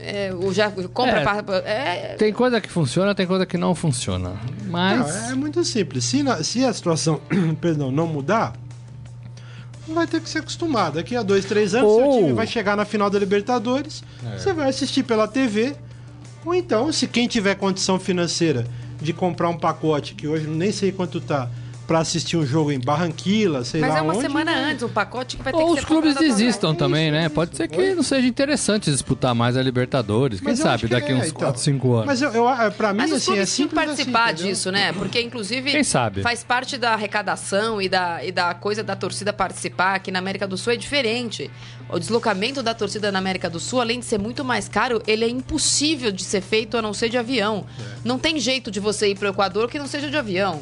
É, o já compra É. pa- é, Tem coisa que funciona, tem coisa que não funciona. Mas Não, é muito simples. Se, na- se a situação perdão, não mudar, vai ter que ser acostumado. Daqui a dois, três anos, seu Ou- time vai chegar na final da Libertadores, você vai assistir pela TV. Ou então, se quem tiver condição financeira de comprar um pacote que hoje nem sei quanto tá para assistir um jogo em Barranquilla, sei Mas lá é uma onde. semana antes, um pacote que vai ter Ou que os clubes desistam também, né? Pode ser que não seja interessante disputar mais a Libertadores. Quem Mas eu sabe daqui é, uns então. 4, 5 anos. Mas eu, eu, pra mim, Mas assim, é simples participar assim, disso, né? Porque, inclusive, Quem sabe? faz parte da arrecadação e da, e da coisa da torcida participar, que na América do Sul é diferente. O deslocamento da torcida na América do Sul, além de ser muito mais caro, ele é impossível de ser feito a não ser de avião. Não tem jeito de você ir para o Equador que não seja de avião.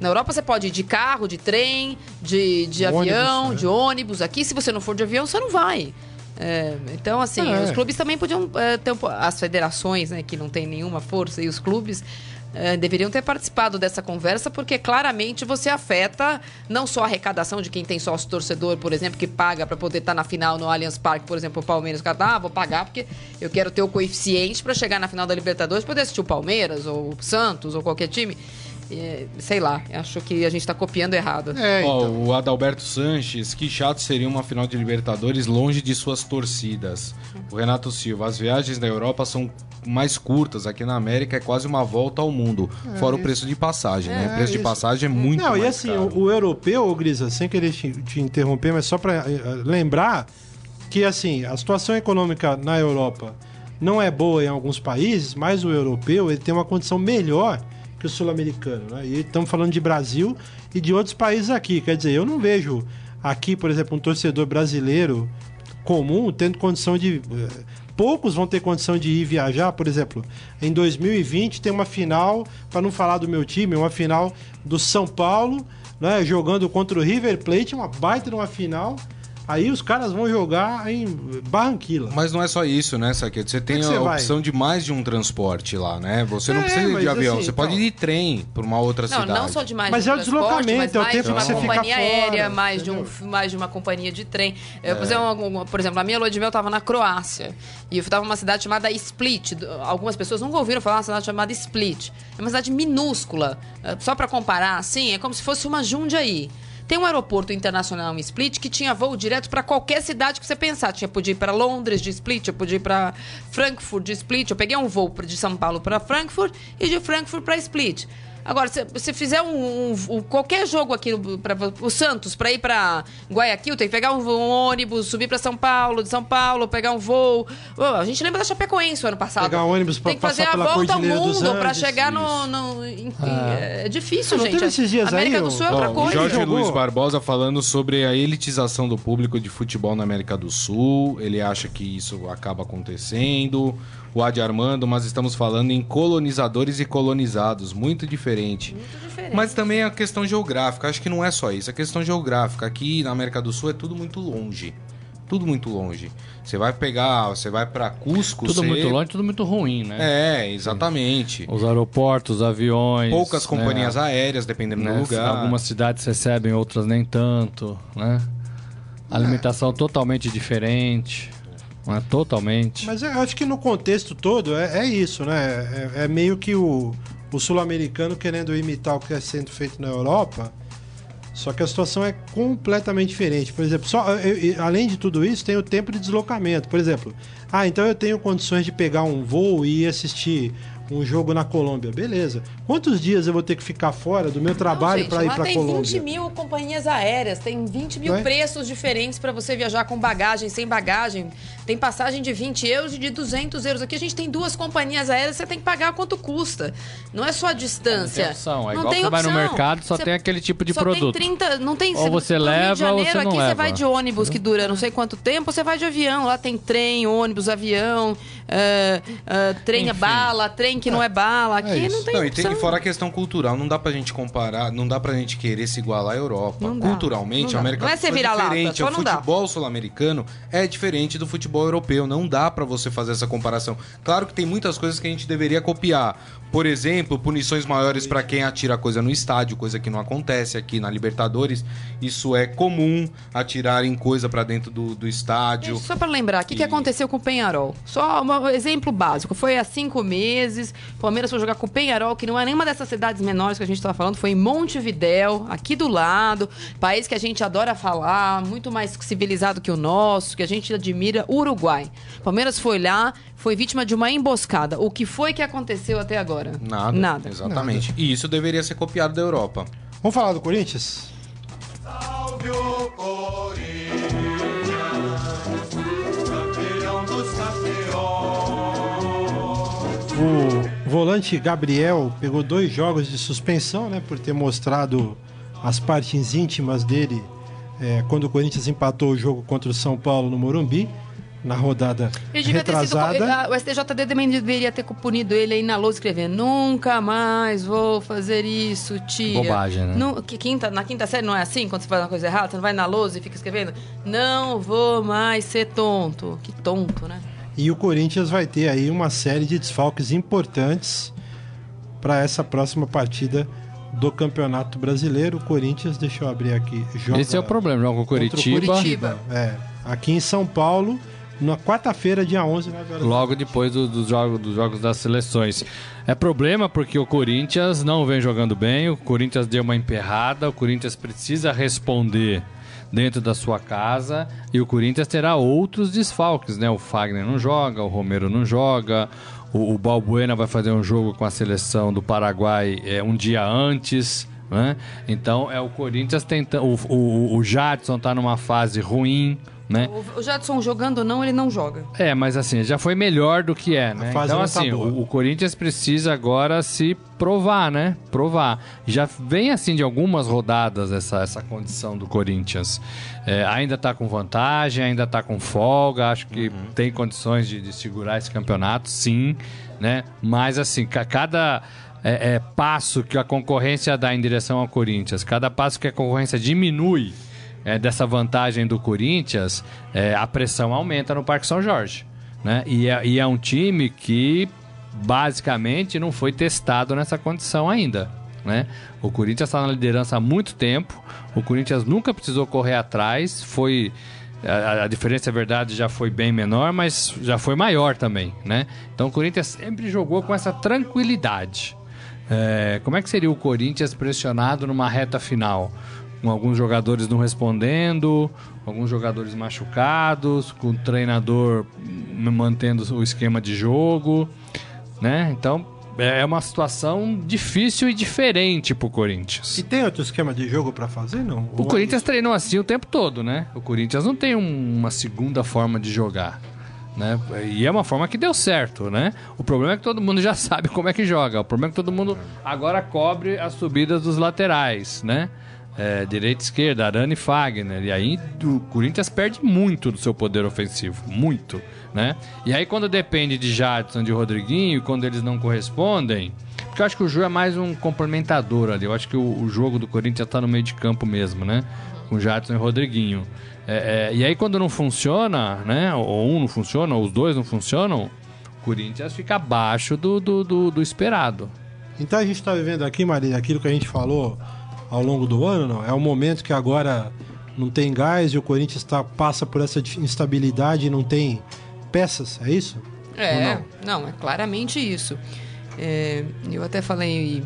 Na Europa você pode ir de carro, de trem, de, de Ônibus, avião, né? de ônibus. Aqui, se você não for de avião, você não vai. É, então, assim, É. os clubes também podiam é, ter as federações, né, que não tem nenhuma força, e os clubes é, deveriam ter participado dessa conversa, porque claramente você afeta não só a arrecadação de quem tem sócio torcedor, por exemplo, que paga para poder estar na final no Allianz Parque, por exemplo, o Palmeiras, o cara, ah, vou pagar porque eu quero ter o coeficiente para chegar na final da Libertadores, poder assistir o Palmeiras ou o Santos ou qualquer time. É, sei lá, acho que a gente está copiando errado. É, Ó, então. o Adalberto Sanches, que chato seria uma final de Libertadores longe de suas torcidas. O Renato Silva, as viagens da Europa são mais curtas, aqui na América é quase uma volta ao mundo, fora o preço de passagem, né? O preço de isso. passagem é muito Não, mais e assim, caro. o, o europeu, ô, Grisa, sem querer te, te interromper, mas só para lembrar que assim, a situação econômica na Europa não é boa em alguns países, mas o europeu ele tem uma condição melhor que o sul-americano. Né? E estamos falando de Brasil e de outros países aqui. Quer dizer, eu não vejo aqui, por exemplo, um torcedor brasileiro comum tendo condição de. eh, Poucos vão ter condição de ir viajar, por exemplo, em 2020 tem uma final, para não falar do meu time, uma final do São Paulo, né, jogando contra o River Plate, uma baita de uma final. Aí os caras vão jogar em Barranquilla. Mas não é só isso, né, Saquete? Você tem que a você vai? opção de mais de um transporte lá, né? Você não É, precisa ir mas de avião, assim, você então- pode ir de trem por uma outra Não, cidade. não só de mais Mas de um é o deslocamento, mas é o mais tempo de uma que você fica companhia fora, aérea, mais de, um, mais de uma companhia de trem. Eu, por, exemplo, por exemplo, a minha lua de mel estava na Croácia. E eu estava numa cidade chamada Split. Algumas pessoas nunca ouviram falar uma cidade chamada Split. É uma cidade minúscula. É, Só para comparar, assim, é como se fosse uma Jundiaí. Tem um aeroporto internacional em Split que tinha voo direto para qualquer cidade que você pensar. Tinha podia ir para Londres de Split, eu podia ir para Frankfurt de Split. Eu peguei um voo de São Paulo para Frankfurt e de Frankfurt para Split. Agora, se você fizer um, um- um- qualquer jogo aqui para o Santos, para ir para Guayaquil, tem que pegar um, um ônibus, subir para São Paulo, de São Paulo, pegar um voo. A gente lembra da Chapecoense o ano passado. Pegar um ônibus pra Tem que fazer a volta ao mundo para chegar no. no- em- em- é difícil, Não gente. teve esses dias América aí, do Sul é outra coisa. Jorge. Luiz Barbosa falando sobre a elitização do público de futebol na América do Sul. Ele acha que isso acaba acontecendo. O Adi Armando, mas estamos falando em colonizadores e colonizados, muito diferente. Muito diferente. Mas também a questão geográfica, acho que não é só isso, a questão geográfica. Aqui na América do Sul é tudo muito longe. Tudo muito longe. Você vai pegar, você vai pra Cusco, Tudo você- muito longe, tudo muito ruim, né? É, exatamente. Os aeroportos, os aviões. Poucas né? companhias aéreas, dependendo né? do lugar. Algumas cidades recebem, outras nem tanto, né? Alimentação totalmente diferente. Né? Totalmente. Mas eu acho que no contexto todo é, é isso, né? É, é meio que o, o sul-americano querendo imitar o que é sendo feito na Europa, só que a situação é completamente diferente. Por exemplo, só, eu- eu- além de tudo isso, tem o tempo de deslocamento. Por exemplo, ah, então eu tenho condições de pegar um voo e ir assistir um jogo na Colômbia. Beleza. Quantos dias eu vou ter que ficar fora do meu trabalho para ir lá para tem Colômbia? 20 mil companhias aéreas, tem 20 mil é? preços diferentes para você viajar com bagagem, sem bagagem. Tem passagem de 20 euros e de 200 euros. Aqui a gente tem duas companhias aéreas, você tem que pagar quanto custa. Não é só a distância. Não tem opção. É Não igual tem você vai no opção. mercado, só Você- tem aquele tipo de só produto. Tem 30, não tem, Ou você leva Rio de ou Janeiro, você não aqui leva. você vai de ônibus que dura não sei quanto tempo, você vai de avião. Lá tem trem, ônibus, avião, é, é, trem é Enfim. bala, trem que não é bala. Aqui isso. não tem Não, e, tem, e fora a questão cultural, não dá pra gente comparar, não dá pra gente querer se igualar à Europa. Não dá, Culturalmente, não a América Não é do Sul ser vira-lata, diferente. só O futebol sul-americano é diferente do futebol europeu. Não dá pra você fazer essa comparação. Claro que tem muitas coisas que a gente deveria copiar. Por exemplo, punições maiores pra quem atira coisa no estádio, coisa que não acontece aqui na Libertadores. Isso é comum, atirarem coisa pra dentro do, do estádio. Gente, Só para lembrar, o que, que aconteceu com o Penharol? Só um exemplo básico. Foi há cinco meses. O Palmeiras foi jogar com o Penharol, que não é nenhuma dessas cidades menores que a gente estava falando, foi em Montevidéu, aqui do lado, país que a gente adora falar, muito mais civilizado que o nosso, que a gente admira, Uruguai. O Palmeiras foi lá, foi vítima de uma emboscada. O que foi que aconteceu até agora? Nada. Nada. Exatamente. E isso deveria ser copiado da Europa. Vamos falar do Corinthians? Salve o Corinthians, campeão dos campeões. O volante Gabriel pegou dois jogos de suspensão, né? Por ter mostrado as partes íntimas dele é, quando o Corinthians empatou o jogo contra o São Paulo no Morumbi, na rodada Ele devia ter sido. retrasada. O STJD também deveria ter punido ele aí na lousa escrevendo: Nunca mais vou fazer isso, tia. Bobagem, né? Nu- que quinta, na quinta série não é assim? Quando você faz uma coisa errada, você não vai na lousa e fica escrevendo: Não vou mais ser tonto. Que tonto, né? E o Corinthians vai ter aí uma série de desfalques importantes para essa próxima partida do Campeonato Brasileiro. O Corinthians, deixa eu abrir aqui, joga Esse é o problema, joga o Curitiba, Curitiba. É, aqui em São Paulo, na quarta-feira, dia 11, 9 horas. logo depois do- dos jogos, dos jogos das seleções. É problema porque o Corinthians não vem jogando bem, o Corinthians deu uma emperrada, o Corinthians precisa responder dentro da sua casa e o Corinthians terá outros desfalques, né? O Fagner não joga, o Romero não joga, o, o Balbuena vai fazer um jogo com a seleção do Paraguai é, um dia antes. Né? Então é o Corinthians tentando. O, o, o Jadson tá numa fase ruim, né? O, Jadson jogando ou não, ele não joga. É, mas assim, já foi melhor do que é, né? Então, tá assim, boa. o, o Corinthians precisa agora se provar, né? Provar. Já vem, assim, de algumas rodadas essa, essa condição do Corinthians. É, ainda tá com vantagem, ainda tá com folga, acho que tem condições de, de segurar esse campeonato, sim, né? Mas, assim, ca- cada... é, é, passo que a concorrência dá em direção ao Corinthians, cada passo que a concorrência diminui é, dessa vantagem do Corinthians, é, a pressão aumenta no Parque São Jorge. Né? E, é, e é um time que basicamente não foi testado nessa condição ainda. Né? O Corinthians está na liderança há muito tempo, o Corinthians nunca precisou correr atrás, foi. A, a diferença, é verdade, já foi bem menor, mas já foi maior também, né? Então o Corinthians sempre jogou com essa tranquilidade. É, como é que seria o Corinthians pressionado numa reta final? Com alguns jogadores não respondendo, alguns jogadores machucados, com o treinador m- mantendo o esquema de jogo, né? Então é uma situação difícil e diferente pro Corinthians. E tem outro esquema de jogo para fazer, não? O Corinthians treinou assim o tempo todo, né? O Corinthians não tem um- uma segunda forma de jogar. Né? E é uma forma que deu certo, né? O problema é que todo mundo já sabe como é que joga. O problema é que todo mundo agora cobre as subidas dos laterais, né? É, direita e esquerda, Arana e Fagner. E aí o Corinthians perde muito do seu poder ofensivo. Muito, né? E aí quando depende de Jadson, de Rodriguinho, quando eles não correspondem... Porque eu acho que o Ju é mais um complementador ali. Eu acho que o, o jogo do Corinthians tá no meio de campo mesmo, né? Com Jadson e Rodriguinho. É, é, e aí quando não funciona, né? Ou um não funciona, ou os dois não funcionam, o Corinthians fica abaixo do, do, do, do esperado. Então a gente está vivendo aqui, Marília, aquilo que a gente falou ao longo do ano, não? É um momento que agora não tem gás e o Corinthians tá, passa por essa instabilidade e não tem peças, é isso? É, Ou não? é claramente isso. É, eu até falei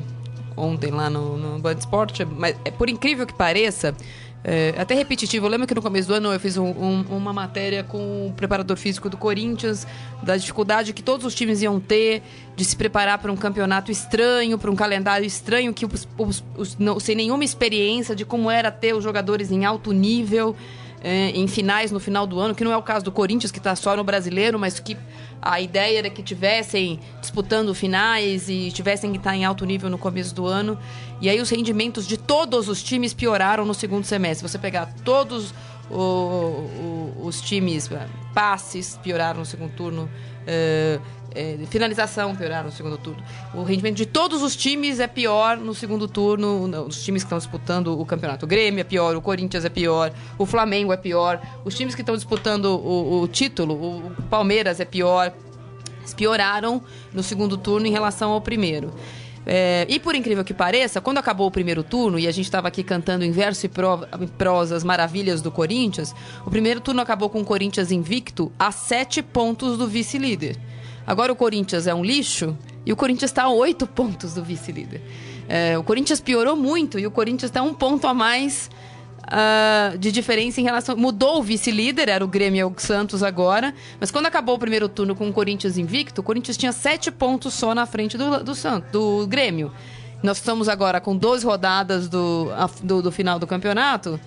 ontem lá no, no Band Sport, mas é, por incrível que pareça, é, até repetitivo, eu lembro que no começo do ano eu fiz um- um- uma matéria com o preparador físico do Corinthians, da dificuldade que todos os times iam ter de se preparar para um campeonato estranho, para um calendário estranho, que os, os- os- não, sem nenhuma experiência de como era ter os jogadores em alto nível é, em finais no final do ano, que não é o caso do Corinthians, que está só no brasileiro, mas que a ideia era que tivessem disputando finais e tivessem que estar em alto nível no começo do ano. E aí os rendimentos de todos os times pioraram no segundo semestre. Você pegar todos o- o- os times, eh, passes pioraram no segundo turno. eh, eh, finalização pioraram no segundo turno. O rendimento de todos os times é pior no segundo turno. Os times que estão disputando o campeonato. O Grêmio é pior, o Corinthians é pior, o Flamengo é pior. Os times que estão disputando o, o título, o o Palmeiras é pior. Eles pioraram no segundo turno em relação ao primeiro. É, e por incrível que pareça, quando acabou o primeiro turno e a gente estava aqui cantando em verso e pro- prosa as maravilhas do Corinthians, o primeiro turno acabou com o Corinthians invicto a sete pontos do vice-líder. Agora o Corinthians é um lixo E o Corinthians está a oito pontos do vice-líder. É, o Corinthians piorou muito e o Corinthians está um ponto a mais ah, de diferença em relação. Mudou o vice-líder, era o Grêmio e o Santos agora. Mas quando acabou o primeiro turno com o Corinthians invicto, o Corinthians tinha sete pontos só na frente do, do, Santos, do Grêmio. Nós estamos agora com 12 rodadas do, do, do final do campeonato.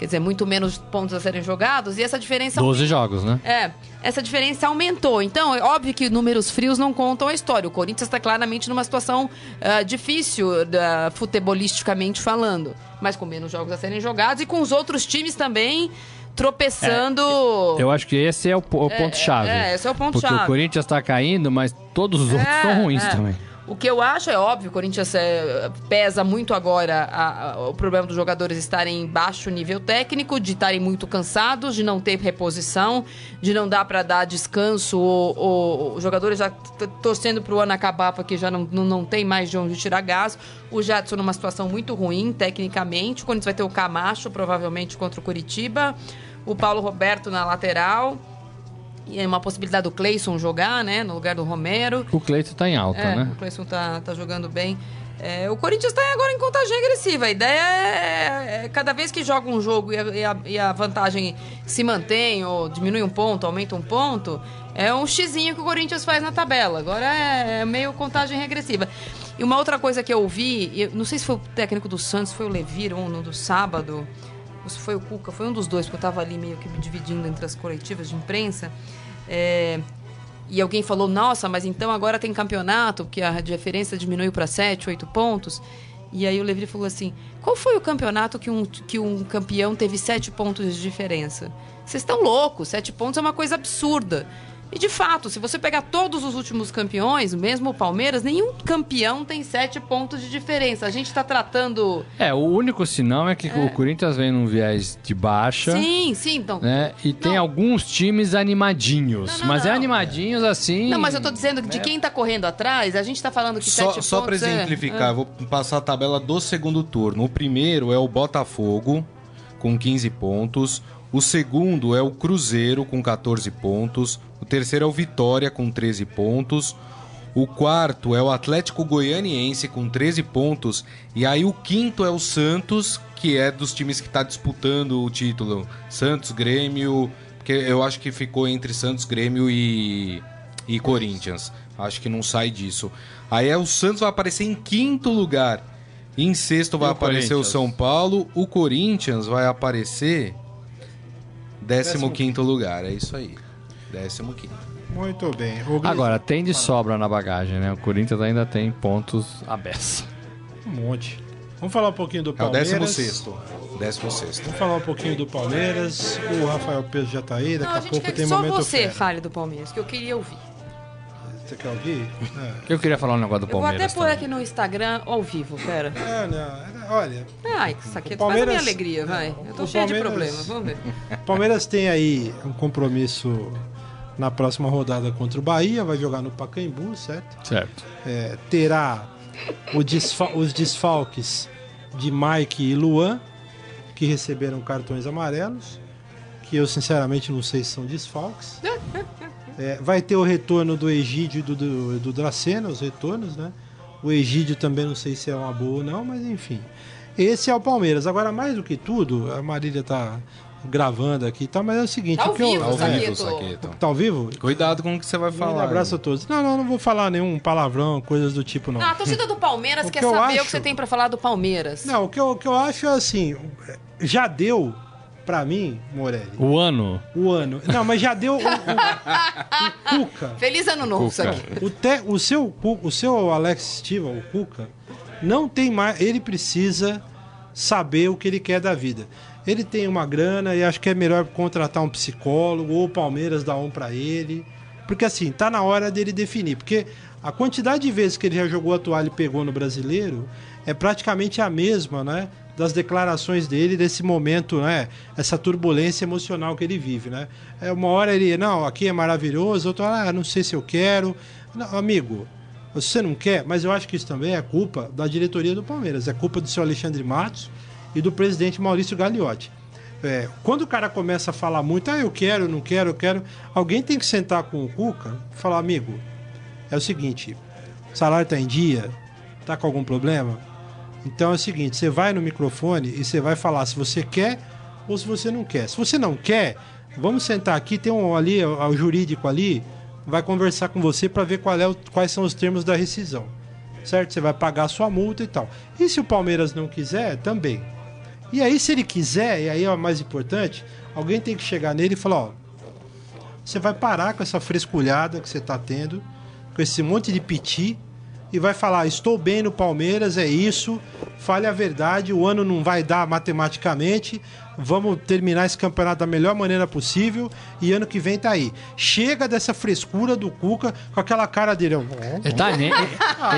Quer dizer, muito menos pontos a serem jogados. E essa diferença 12 jogos, né? é, essa diferença aumentou. Então, é óbvio que números frios não contam a história. O Corinthians está claramente numa situação ah, difícil, da- futebolisticamente falando. Mas com menos jogos a serem jogados e com os outros times também tropeçando. Eu acho que esse é o, o ponto-chave. é, esse é o Porque ponto-chave. o Corinthians tá caindo, mas todos os outros É, são ruins é. também. O que eu acho é óbvio, o Corinthians é, pesa muito agora a- a- o problema dos jogadores estarem em baixo nível técnico, de estarem muito cansados, de não ter reposição, de não dar para dar descanso. ou- os jogadores já t- torcendo pro ano acabar porque já não, não, não tem mais de onde tirar gás. O Jadson numa situação muito ruim tecnicamente. O Corinthians vai ter o Camacho provavelmente contra o Curitiba. O Paulo Roberto na lateral. É uma possibilidade do Cleison jogar, né? No lugar do Romero. O Cleito tá em alta, É, né? o Cleison tá, tá jogando bem. É, o Corinthians tá agora em contagem agressiva. A ideia é, é cada vez que joga um jogo e a, e a- e a vantagem se mantém ou diminui um ponto, aumenta um ponto, é um xizinho que o Corinthians faz na tabela. Agora é, é meio contagem regressiva. E uma outra coisa que eu ouvi, eu não sei se foi o técnico do Santos, foi o Levir, um no do sábado, ou se foi o Cuca, foi um dos dois, porque eu tava ali meio que me dividindo entre as coletivas de imprensa. É, e alguém falou, nossa, mas então agora tem campeonato, porque a diferença diminuiu para 7, 8 pontos. E aí o Levy falou assim: qual foi o campeonato que um, que um campeão teve 7 pontos de diferença? Vocês estão loucos, 7 pontos é uma coisa absurda. E de fato, se você pegar todos os últimos campeões, mesmo o Palmeiras, nenhum campeão tem 7 pontos de diferença. A gente está tratando. É, o único sinal é que o Corinthians vem num viés de baixa. Sim, sim, então. Né? E tem Não. alguns times animadinhos. Não, não, mas é não. animadinhos assim. Não, mas eu tô dizendo que de quem tá correndo atrás, a gente tá falando que Só, 7 só para pontos. é- exemplificar, é. eu vou passar a tabela do segundo turno. O primeiro é o Botafogo, com 15 pontos. O segundo é o Cruzeiro, com 14 pontos. O terceiro é o Vitória, com 13 pontos. O quarto é o Atlético Goianiense, com 13 pontos. E aí o quinto é o Santos, que é dos times que está disputando o título. Santos, Grêmio. Porque eu acho que ficou entre Santos, Grêmio e, e Corinthians. Acho que não sai disso. Aí é o Santos vai aparecer em quinto lugar. Em sexto vai o aparecer o? São Paulo. O Corinthians vai aparecer décimo quinto lugar. É isso aí. Décimo quinto. Muito bem. Gris, Agora, tem de sobra na bagagem, né? O Corinthians ainda tem pontos à beça. Um monte. Vamos falar um pouquinho do É o Palmeiras. décimo sexto. Décimo sexto. Vamos falar um pouquinho do Palmeiras. O Rafael Pedro já tá aí. Daqui Não, a, a gente pouco quer tem que só momento você fera. fale do Palmeiras, que eu queria ouvir. Você quer ouvir? Eu queria falar um negócio do Eu vou até Palmeiras. pôr aqui no Instagram ao vivo, pera. É, não, é, olha, Ai, isso aqui faz a minha Palmeiras- alegria, vai. Eu tô o cheia de Palmeiras- problemas, vamos ver. Palmeiras tem aí um compromisso na próxima rodada contra o Bahia, vai jogar no Pacaembu, certo? Certo. É, terá o desfa- os desfalques de Mike e Luan, que receberam cartões amarelos, que eu sinceramente não sei se são desfalques. É, vai ter o retorno do Egídio e do, do, do Dracena, os retornos, né? O Egídio também não sei se é uma boa ou não, mas enfim. Esse é o Palmeiras. Agora, mais do que tudo, a Marília tá gravando aqui e tal, mas é o seguinte... Tá ao o que eu- vivo, Ao vivo, Saqueto. Tá ao vivo? Cuidado com o que você vai Um falar. abraço a todos. Não, não, não vou falar nenhum palavrão, coisas do tipo, não. Ah, a torcida do Palmeiras O quer saber o acho- que você tem pra falar do Palmeiras. Não, o que, eu, o que eu acho é assim, já deu pra mim, Morelli, O ano. o ano. Não, mas já deu o, o- o Cuca. Feliz ano novo, Cuca. Saqueto. O, te, o, seu, o seu Alex Stival, o Cuca, não tem mais. Ele precisa saber o que ele quer da vida. Ele tem uma grana e acho que é melhor contratar um psicólogo ou o Palmeiras dar um pra ele. Porque assim, tá na hora dele definir. Porque a quantidade de vezes que ele já jogou a toalha e pegou no brasileiro é praticamente a mesma, né? Das declarações dele desse momento, né? Essa turbulência emocional que ele vive, né? É uma hora ele, não, aqui é maravilhoso, outra ah, não sei se eu quero. Não, amigo, você não quer, mas eu acho que isso também é culpa da diretoria do Palmeiras, é culpa do seu Alexandre Matos e do presidente Maurício Gagliotti. É, quando o cara começa a falar muito, ah, eu quero, não quero, eu quero, alguém tem que sentar com o Cuca e falar, amigo, é o seguinte, salário tá em dia, tá com algum problema? Então é o seguinte, você vai no microfone e você vai falar se você quer ou se você não quer. Se você não quer, vamos sentar aqui, tem um ali, o, o jurídico ali, vai conversar com você para ver é o- quais são os termos da rescisão. Certo? Você vai pagar a sua multa e tal. E se o Palmeiras não quiser, também. E aí, se ele quiser, e aí é o mais importante, alguém tem que chegar nele e falar, ó, você vai parar com essa fresculhada que você tá tendo, com esse monte de piti, e vai falar: estou bem no Palmeiras, é isso, fale a verdade, o ano não vai dar matematicamente, vamos terminar esse campeonato da melhor maneira possível e ano que vem tá aí. Chega dessa frescura do Cuca com aquela cara dele. Ele tá, ane-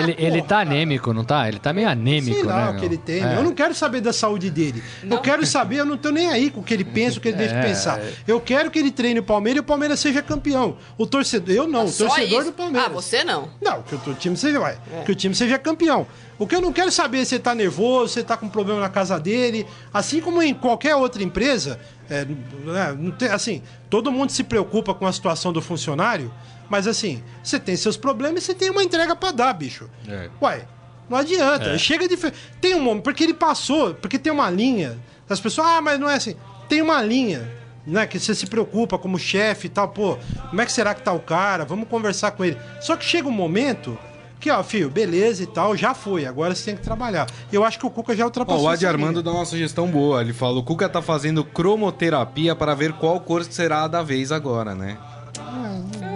ele, ele tá anêmico, não tá? Ele tá meio anêmico, Sei lá né? o que ele tem. É. Eu não quero saber da saúde dele. Eu quero saber, eu não tô nem aí com o que ele pensa, o que ele deixa de É. pensar. Eu quero que ele treine o Palmeiras e o Palmeiras seja campeão. O torcedor, eu não, o torcedor isso? do Palmeiras. Ah, você não. Não, que o time seja, vai, que o time seja campeão. O que eu não quero saber é se ele tá nervoso, se ele tá com problema na casa dele, assim como em qualquer outra empresa, é, né, tem- assim, todo mundo se preocupa com a situação do funcionário, mas assim, você tem seus problemas e você tem uma entrega pra dar, bicho. É. Uai, não adianta. Chega de. Tem um momento, porque ele passou, porque tem uma linha. As pessoas, ah, mas não é assim. Tem uma linha, né? Que você se preocupa como chefe e tal, pô, como é que será que tá o cara? Vamos conversar com ele. Só que chega um momento que, ó, filho, beleza e tal, já foi. Agora você tem que trabalhar. Eu acho que o Cuca já Ó, ultrapassou. o Adi Armando dá uma sugestão boa. Ele fala: o Cuca tá fazendo cromoterapia para ver qual cor será a da vez agora, né?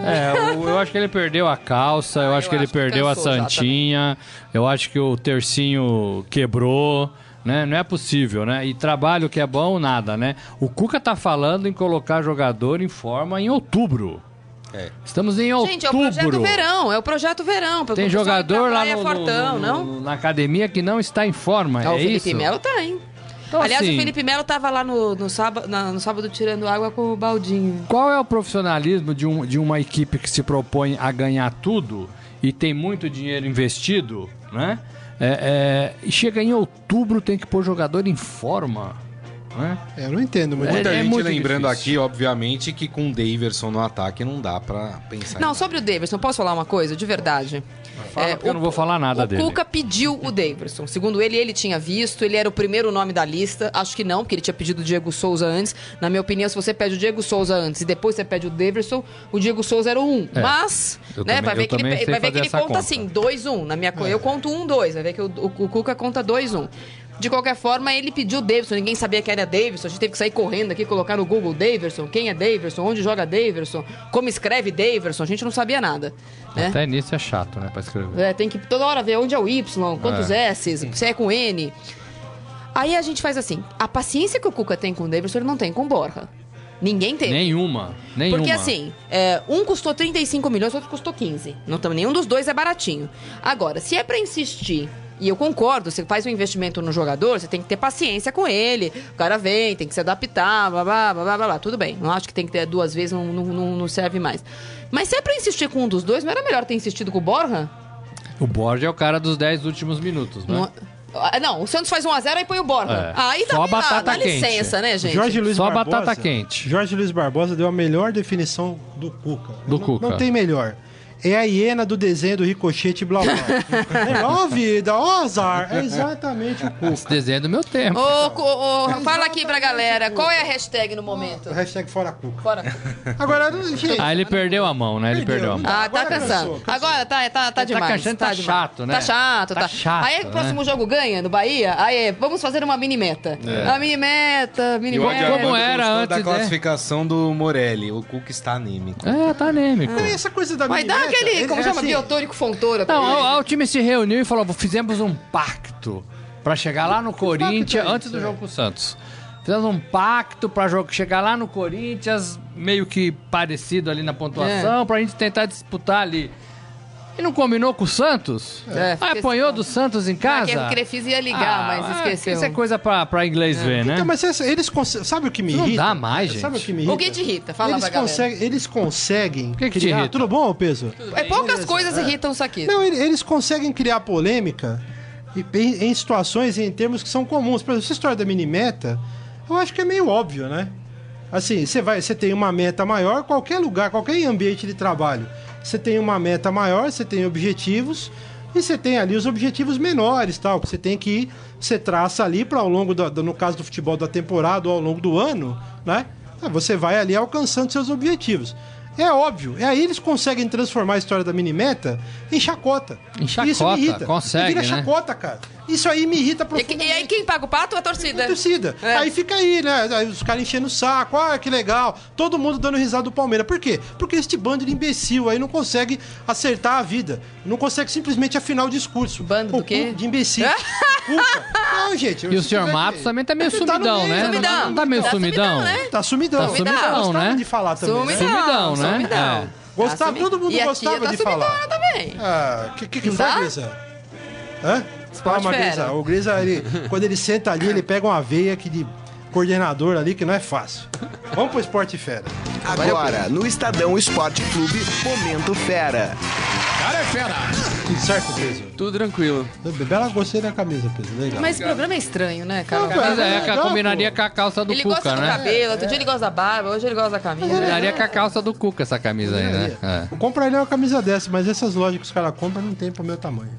É, eu, eu acho que ele perdeu a calça, eu Ah, acho eu que ele acho que perdeu a cansou já santinha, eu acho que o tercinho quebrou, né? Não é possível, né? E trabalho que é bom, nada, né? O Cuca tá falando em colocar jogador em forma em outubro. É. Estamos em outubro. Gente, é o projeto verão, é o projeto verão. Tem jogador lá é no, fortão, no- não? no- na academia que não está em forma, Ah, o é Felipe isso? Melo tá, hein? Então, Aliás, assim, o Felipe Melo tava lá no, no, sábado, na- no sábado tirando água com o baldinho. Qual é o profissionalismo de, um- de uma equipe que se propõe a ganhar tudo e tem muito dinheiro investido, né? É, é, e chega em outubro, tem que pôr jogador em forma, né? É, eu não entendo muito. É, Muita gente muito lembrando difícil. aqui, obviamente, que com o Daverson no ataque não dá pra pensar. Não, em sobre o Davidson, posso falar uma coisa? De verdade. Fala, porque eu não vou falar nada o dele. Cuca pediu o Davidson. Segundo ele, ele tinha visto, ele era o primeiro nome da lista. Acho que não, porque ele tinha pedido o Diego Souza antes. Na minha opinião, se você pede o Diego Souza antes e depois você pede o Davidson, o Diego Souza era o um. É. Mas, Eu né, também- vai ver que ele, vai ver que ele conta conta. assim, 2-1. Na minha, co- É. Eu conto 1-2. Vai ver que o, o, o Cuca conta 2-1. De qualquer forma, ele pediu Davidson. Ninguém sabia que era Davidson. A gente teve que sair correndo aqui, colocar no Google Davidson. Quem é Davidson? Onde joga Davidson? Como escreve Davidson? A gente não sabia nada. Né? Até nisso é chato, né, pra escrever. É, tem que toda hora ver onde é o Y, quantos S's, se é com N. Aí a gente faz assim: a paciência que o Cuca tem com o Davidson, ele não tem com o Borja. Ninguém tem. Nenhuma, nenhuma. Porque assim, é, um custou 35 milhões, outro custou 15. Não nenhum dos dois é baratinho. Agora, se é pra insistir, e eu concordo, você faz um investimento no jogador, você tem que ter paciência com ele. O cara vem, tem que se adaptar, blá blá blá blá blá. blá. Tudo bem, não acho que tem que ter duas vezes, não, não, não- serve mais. Mas se é pra insistir com um dos dois, não era melhor ter insistido com o Borja? O Borja é o cara dos 10 últimos minutos, né? Não, não, o Santos faz 1x0 e põe o Borja. É. Aí Só a também dá, batata dá quente. licença, né, gente? Jorge Luiz Só Barbosa, batata quente. Jorge Luiz Barbosa deu a melhor definição do Cuca. Do não, Cuca. Não tem melhor. É a hiena do desenho do ricochete blá blá. é, ó vida, ó azar. É exatamente o Cuca. Esse desenho é do meu tempo. Ô, cu- ô, fala aqui pra galera, qual é a hashtag no momento? Hashtag fora Cuca. Fora. Agora, gente. Ah, ele perdeu a mão, né? Ele perdeu, a mão. Ah, Agora tá cansou, cansou. Agora tá, tá, tá Ele tá demais. cansando, tá demais. chato, né? Tá chato, Tá tá. chato, Aí o próximo né? jogo ganha no Bahia. Aí vamos fazer uma mini meta. A mini meta, mini meta. Como Armando era antes, da né? classificação do Morelli. O Cuca está anêmico. É, tá anêmico. E essa coisa da Vai dar minimeta, aquele, ele- como é chama, assim, biotônico fontora. pra Não, o, o time se reuniu e falou: fizemos um pacto pra chegar lá no Corinthians pacto é antes do jogo com o Santos. Fizemos um pacto pra jogo, chegar lá no Corinthians, meio que parecido ali na pontuação, pra gente tentar disputar ali. E não combinou com o Santos? É, fiquei- apanhou do Santos em Ah, casa? que- que ele fiz ia ligar, Ah, mas esqueceu. Isso é coisa pra, pra inglês ver, né? Então, mas eles conseguem. Sabe o que me Não irrita? dá mais, Sabe o gente. que me irrita? O que te irrita? Fala eles pra galera. conseguem, eles conseguem que que te criar... irrita? Tudo bom, peso? É poucas coisas irritam isso aqui. Não, ele- eles conseguem criar polêmica em, em situações e em termos que são comuns. Por exemplo, essa história da minimeta, eu acho que é meio óbvio, né? Assim, você vai, você tem uma meta maior, qualquer lugar, qualquer ambiente de trabalho. Você tem uma meta maior, você tem objetivos e você tem ali os objetivos menores, tal, que você tem que ir, você traça ali para ao longo do- no caso do futebol da temporada ou ao longo do ano, né? Ah, Você vai ali alcançando seus objetivos. É óbvio, é aí eles conseguem transformar a história da mini-meta em chacota. Em Isso me chacota, irrita. consegue, Vira né? chacota, cara. Isso aí me irrita E, profundamente. e aí quem paga o pato é a torcida. A torcida. É. Aí fica aí, né? Aí os caras enchendo o saco. Ah, que legal. Todo mundo dando risada do Palmeiras. Por quê? Porque este bando de imbecil aí não consegue acertar a vida. Não consegue simplesmente afinar o discurso. Bando do Cu- quê? De imbecil. Desculpa. Não, gente. E o se senhor Matos também tá meio tá sumidão, meio, né? sumidão. Não tá meio Tá sumidão? sumidão, né? Tá sumidão. Tá sumidão, né? de falar também. né? Sumidão, né? sumidão. É. Gostava, Tá todo mundo e a gostava tia de tá falar. sumidona também. Ah, que que, que Não foi, tá? Grisa? Hã? Calma. Grisa. O Grisa, ele, quando ele senta ali, ele pega uma veia aqui de coordenador ali, que não é fácil. Vamos pro esporte fera. Agora, no Estadão Esporte Clube, Momento Fera. Tudo certo, Peso? Tudo tranquilo. Bela gostei da camisa, Peso. Legal. Mas esse programa é estranho, né, cara? Mas é, legal, que combinaria com a calça do Ele gosta Cuca, do né? cabelo, outro dia ele gosta da barba, hoje ele gosta da camisa. Combinaria com a calça do Cuca essa camisa aí, né? É. Eu compraria uma camisa dessa, mas essas lojas que os caras compram não tem pro meu tamanho.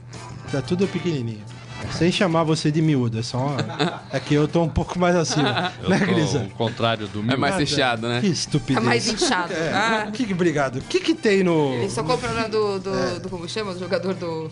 Tá tudo pequenininho. Sem chamar você de miúdo, é só uma... É que eu tô um pouco mais acima, Eu né, Grisa? O contrário do É meu. mais recheado, né? Que estupidez. Tá mais inchado. Ah, Que obrigado. O que que tem no... ele só compra na do, do, É. do. Como chama? Do jogador do.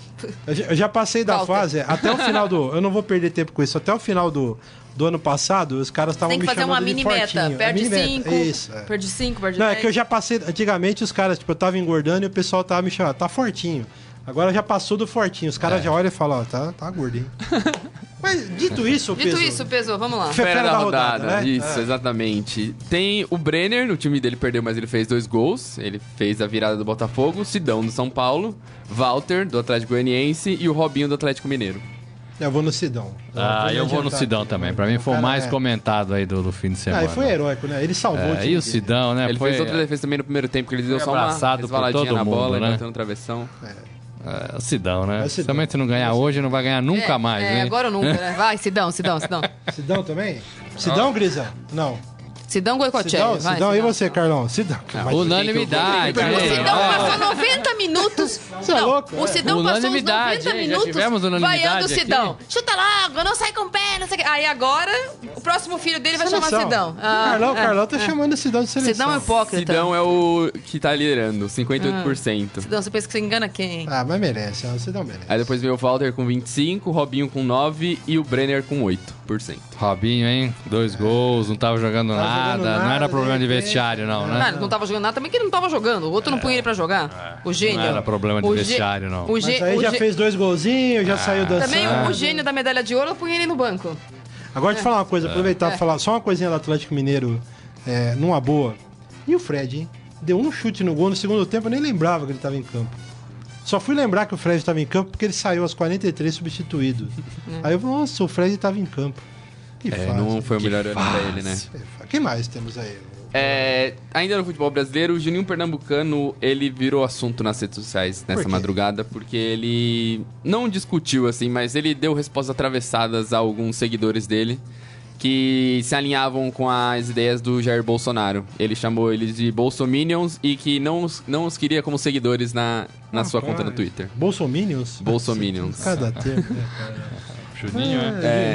Eu já, passei da fase, é, até o final do. Eu não vou perder tempo com isso. Até o final do, do ano passado, os caras estavam Tem que me fazer chamando uma de mini meta. A Perde mini meta, 5. Isso. é. Perde 5, perde Não, é 10. que eu já passei. Antigamente os caras, tipo, eu tava engordando e o pessoal tava me chamando, tá fortinho. Agora já passou do fortinho. Os É. caras já olham e falam, ó, tá, tá gordinho. Mas dito isso, Dito Peso, isso, pesou, vamos lá. Fe- Fera da rodada, né? isso, É. exatamente. Tem o Brenner, o time dele perdeu, mas ele fez dois gols. Ele fez a virada do Botafogo, Sidão do São Paulo, Walter do Atlético Goianiense e o Robinho do Atlético Mineiro. Eu vou no Sidão. Ah, eu vou no. Sidão também. Pra mim foi o mais é- comentado aí do, do fim de Ah, semana. e foi heróico, né? Ele salvou o É, time e o. Sidão, né? ele foi, fez outra defesa também no primeiro tempo, que ele deu Foi só uma abraçado por resvaladinha todo na bola mundo, e né? bateu no travessão. É, o Sidão, né? É o Sidão. Também se não ganhar hoje, não vai ganhar nunca É, mais, É, né? agora ou nunca, né? Vai, Sidão, Sidão, Sidão. Sidão também? Sidão, Grisa? Não. Sidão Goicoechea. Sidão, vai, Sidão, e você, Carlão? Sidão. Mas- Unanimidade. O hein? Sidão passou 90 minutos. Você é não, louco, O é. Sidão passou uns Unanimidade, 90 hein? Já minutos vaiando o aqui. Sidão. Chuta logo, não sai com o pé, não sei o que. Aí agora, o próximo filho dele vai chamar. Sidão. Ah, Carlão, é. Carlão tá chamando o Sidão de seleção. Sidão é hipócrita. Sidão é o que tá liderando, 58%. Sidão, você pensa que você engana quem? Ah, mas merece, o Sidão merece. Aí depois veio o Walter com 25, o Robinho com 9 e o Brenner com 8%. Robinho, hein? Dois gols, não tava jogando, Tava nada. jogando Não nada, era problema de vestiário, não, Ah, né? ele não tava jogando nada, também que ele não tava jogando. O outro não punha ele pra jogar. O gênio. Não era problema de O vestiário, não. O Mas aí o já gê- fez dois golzinhos, já saiu dançando. Também o, o gênio da medalha de ouro, eu punha ele no banco. Agora deixa eu falar uma coisa, aproveitar É. pra falar só uma coisinha do Atlético Mineiro é, numa boa. E o Fred, hein? Deu um chute no gol no segundo tempo, eu nem lembrava que ele tava em campo. Só fui lembrar que o Fred estava em campo porque ele saiu aos 43 substituído. Aí eu falei, nossa, o Fred estava em campo. Que É, fácil. não foi o melhor ano pra ele, né? Quem mais temos aí? É, ainda no futebol brasileiro, o Juninho Pernambucano, ele virou assunto nas redes sociais nessa quê? madrugada, porque ele não discutiu, assim, mas ele deu respostas atravessadas a alguns seguidores dele que se alinhavam com as ideias do Jair Bolsonaro. Ele chamou eles de bolsominions e que não, os- não os queria como seguidores na, na sua conta no Twitter. Bolsominions? Bolsominions. Cada né, cara? Juninho, é. É,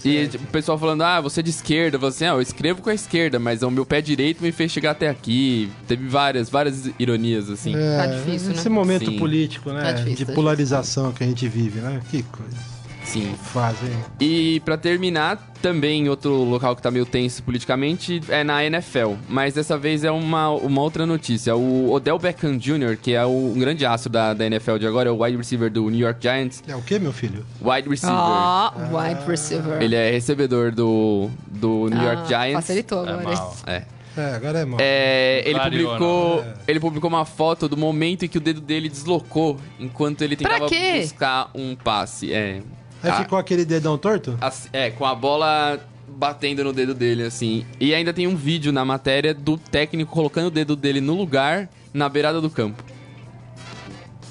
Juninho, E tipo, o pessoal falando, ah, você é de esquerda, você, ah, eu escrevo com a esquerda, mas o meu pé direito me fez chegar até aqui. Teve várias, várias ironias, assim. É, Tá difícil, né? Esse momento Sim. político, né? Tá difícil, de tá polarização que a gente vive, né? Que coisa. Sim. Fazem. E pra terminar, também outro local que tá meio tenso politicamente é na NFL. Mas dessa vez é uma, uma outra notícia. O Odell Beckham Jr., que é o, um grande aço da, da NFL de agora, é o wide receiver do New York Giants. É o que, meu filho? Wide receiver. Ah, wide receiver. Ele é recebedor do, do New York Ah, Giants. Facilitou É agora. mal. É. É, agora é mal. É, ele, Clareou, publicou, né? ele publicou uma foto do momento em que o dedo dele deslocou enquanto ele tentava buscar um passe. É, Aí Ah, ficou aquele dedão torto? assim, é, com a bola batendo no dedo dele, assim. E ainda tem um vídeo na matéria do técnico colocando o dedo dele no lugar, na beirada do campo.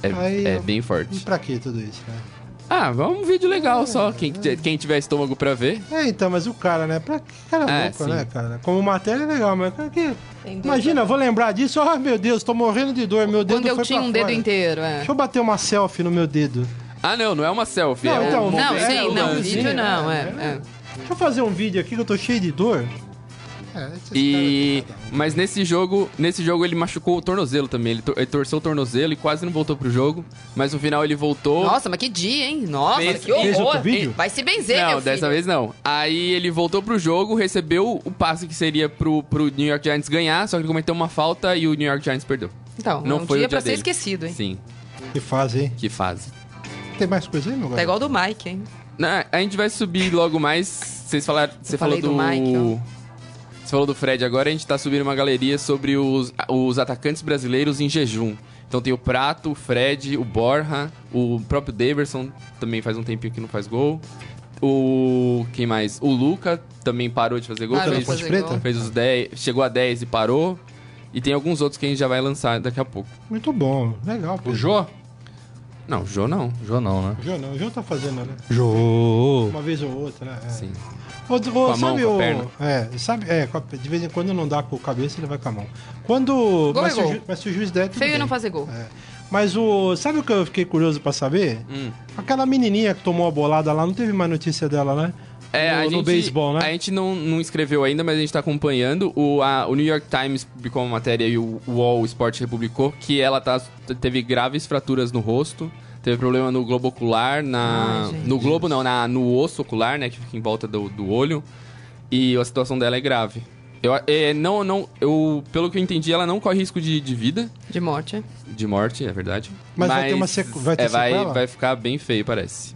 É, Aí, é bem E forte. pra que tudo isso, né? Ah, vamos um vídeo legal só. Quem, quem tiver estômago pra ver. É, então, mas o cara, né? Pra que cara É, louco, sim. né, cara? Como matéria é legal, mas cara que. Imagina, eu vou lembrar disso, oh meu Deus, tô morrendo de dor, meu dedo Quando eu foi tinha pra um dedo fora. inteiro, é. Deixa eu bater uma selfie no meu dedo. Ah, não, não é uma selfie. Não, é então, um não, sim, não, vídeo né? não, é. É. é. Deixa eu fazer um vídeo aqui que eu tô cheio de dor. É, E mas nesse jogo, nesse jogo ele machucou o tornozelo também. Ele, tor- ele torceu o tornozelo e quase não voltou pro jogo, mas no final ele voltou. Nossa, mas que dia, hein? Nossa, Fez- que horror. Vai se benzer, não, meu filho. dessa vez não. Aí ele voltou pro jogo, recebeu o passe que seria pro, pro New York Giants ganhar, só que ele cometeu uma falta e o New York Giants perdeu. Então, Não é um foi dia o dia pra ser dele. esquecido, hein? Sim, Que fase, hein? que fase. Tem mais coisa aí, meu Tá igual do Mike, hein? Não, a gente vai subir logo mais. Vocês falaram. Você falou do. do Mike, Você falou do Fred agora, a gente tá subindo uma galeria sobre os, os atacantes brasileiros em jejum. Então tem o Prato, o Fred, o Borja, o próprio Daverson, também faz um tempinho que não faz gol. O. Quem mais? O Luca também parou de fazer gol. Parou de fez, fazer Preta? gol. fez os 10. Chegou a 10 e parou. E tem alguns outros que a gente já vai lançar daqui a pouco. Muito bom, legal. O. Jô? Não, o Jô não. Jô não, né? O Jô não, o Jô tá fazendo, né? Jô. Uma vez ou outra, né? É. Sim. Ô, ô, Com a mão, sabe com a o. perna. É, sabe, é, de vez em quando não dá com a cabeça, ele vai com a mão. Quando. Gol mas, é se o gol. ju- mas se o juiz der. tudo Feio bem. não fazer gol. É. Mas o. Sabe o que eu fiquei curioso pra saber? Hum. Aquela menininha que tomou a bolada lá, não teve mais notícia dela, né? É, no, a no gente, beisebol, né? A gente não, não escreveu ainda, mas a gente tá acompanhando. O, a- o New York Times publicou uma matéria e o UOL Sport republicou que ela tá, teve graves fraturas no rosto. Teve problema no globo ocular, na, Ai, no globo não, na, no osso ocular, né, que fica em volta do, do olho. E a situação dela é grave. Eu, é, não, não, eu, pelo que eu entendi, ela não corre risco de, de vida, De morte. é. de morte, é verdade. Mas vai ter uma sequ- vai ter é, vai, vai ficar bem feio, parece.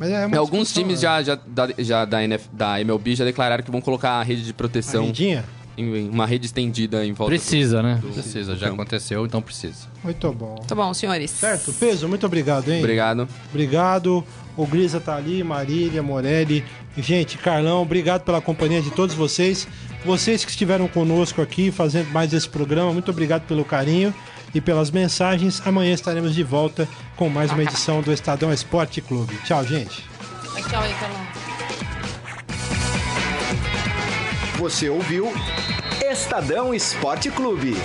É uma Alguns discussão, times é. já, já, da, já da, NF, da MLB já declararam que vão colocar a rede de proteção, rendinha? em, em uma rede estendida em volta. Precisa, né? do- Precisa. do Já campo. aconteceu, então precisa. Muito bom. Tá bom, senhores. Certo, peso, muito obrigado, hein? Obrigado. Obrigado. O Grisa tá ali, Marília, Morelli. Gente, Carlão, obrigado pela companhia de todos vocês. Vocês que estiveram conosco aqui fazendo mais esse programa, muito obrigado pelo carinho e pelas mensagens. Amanhã estaremos de volta com mais uma edição do Estadão Esporte Clube. Tchau, gente. Tchau. Você ouviu Estadão Esporte Clube.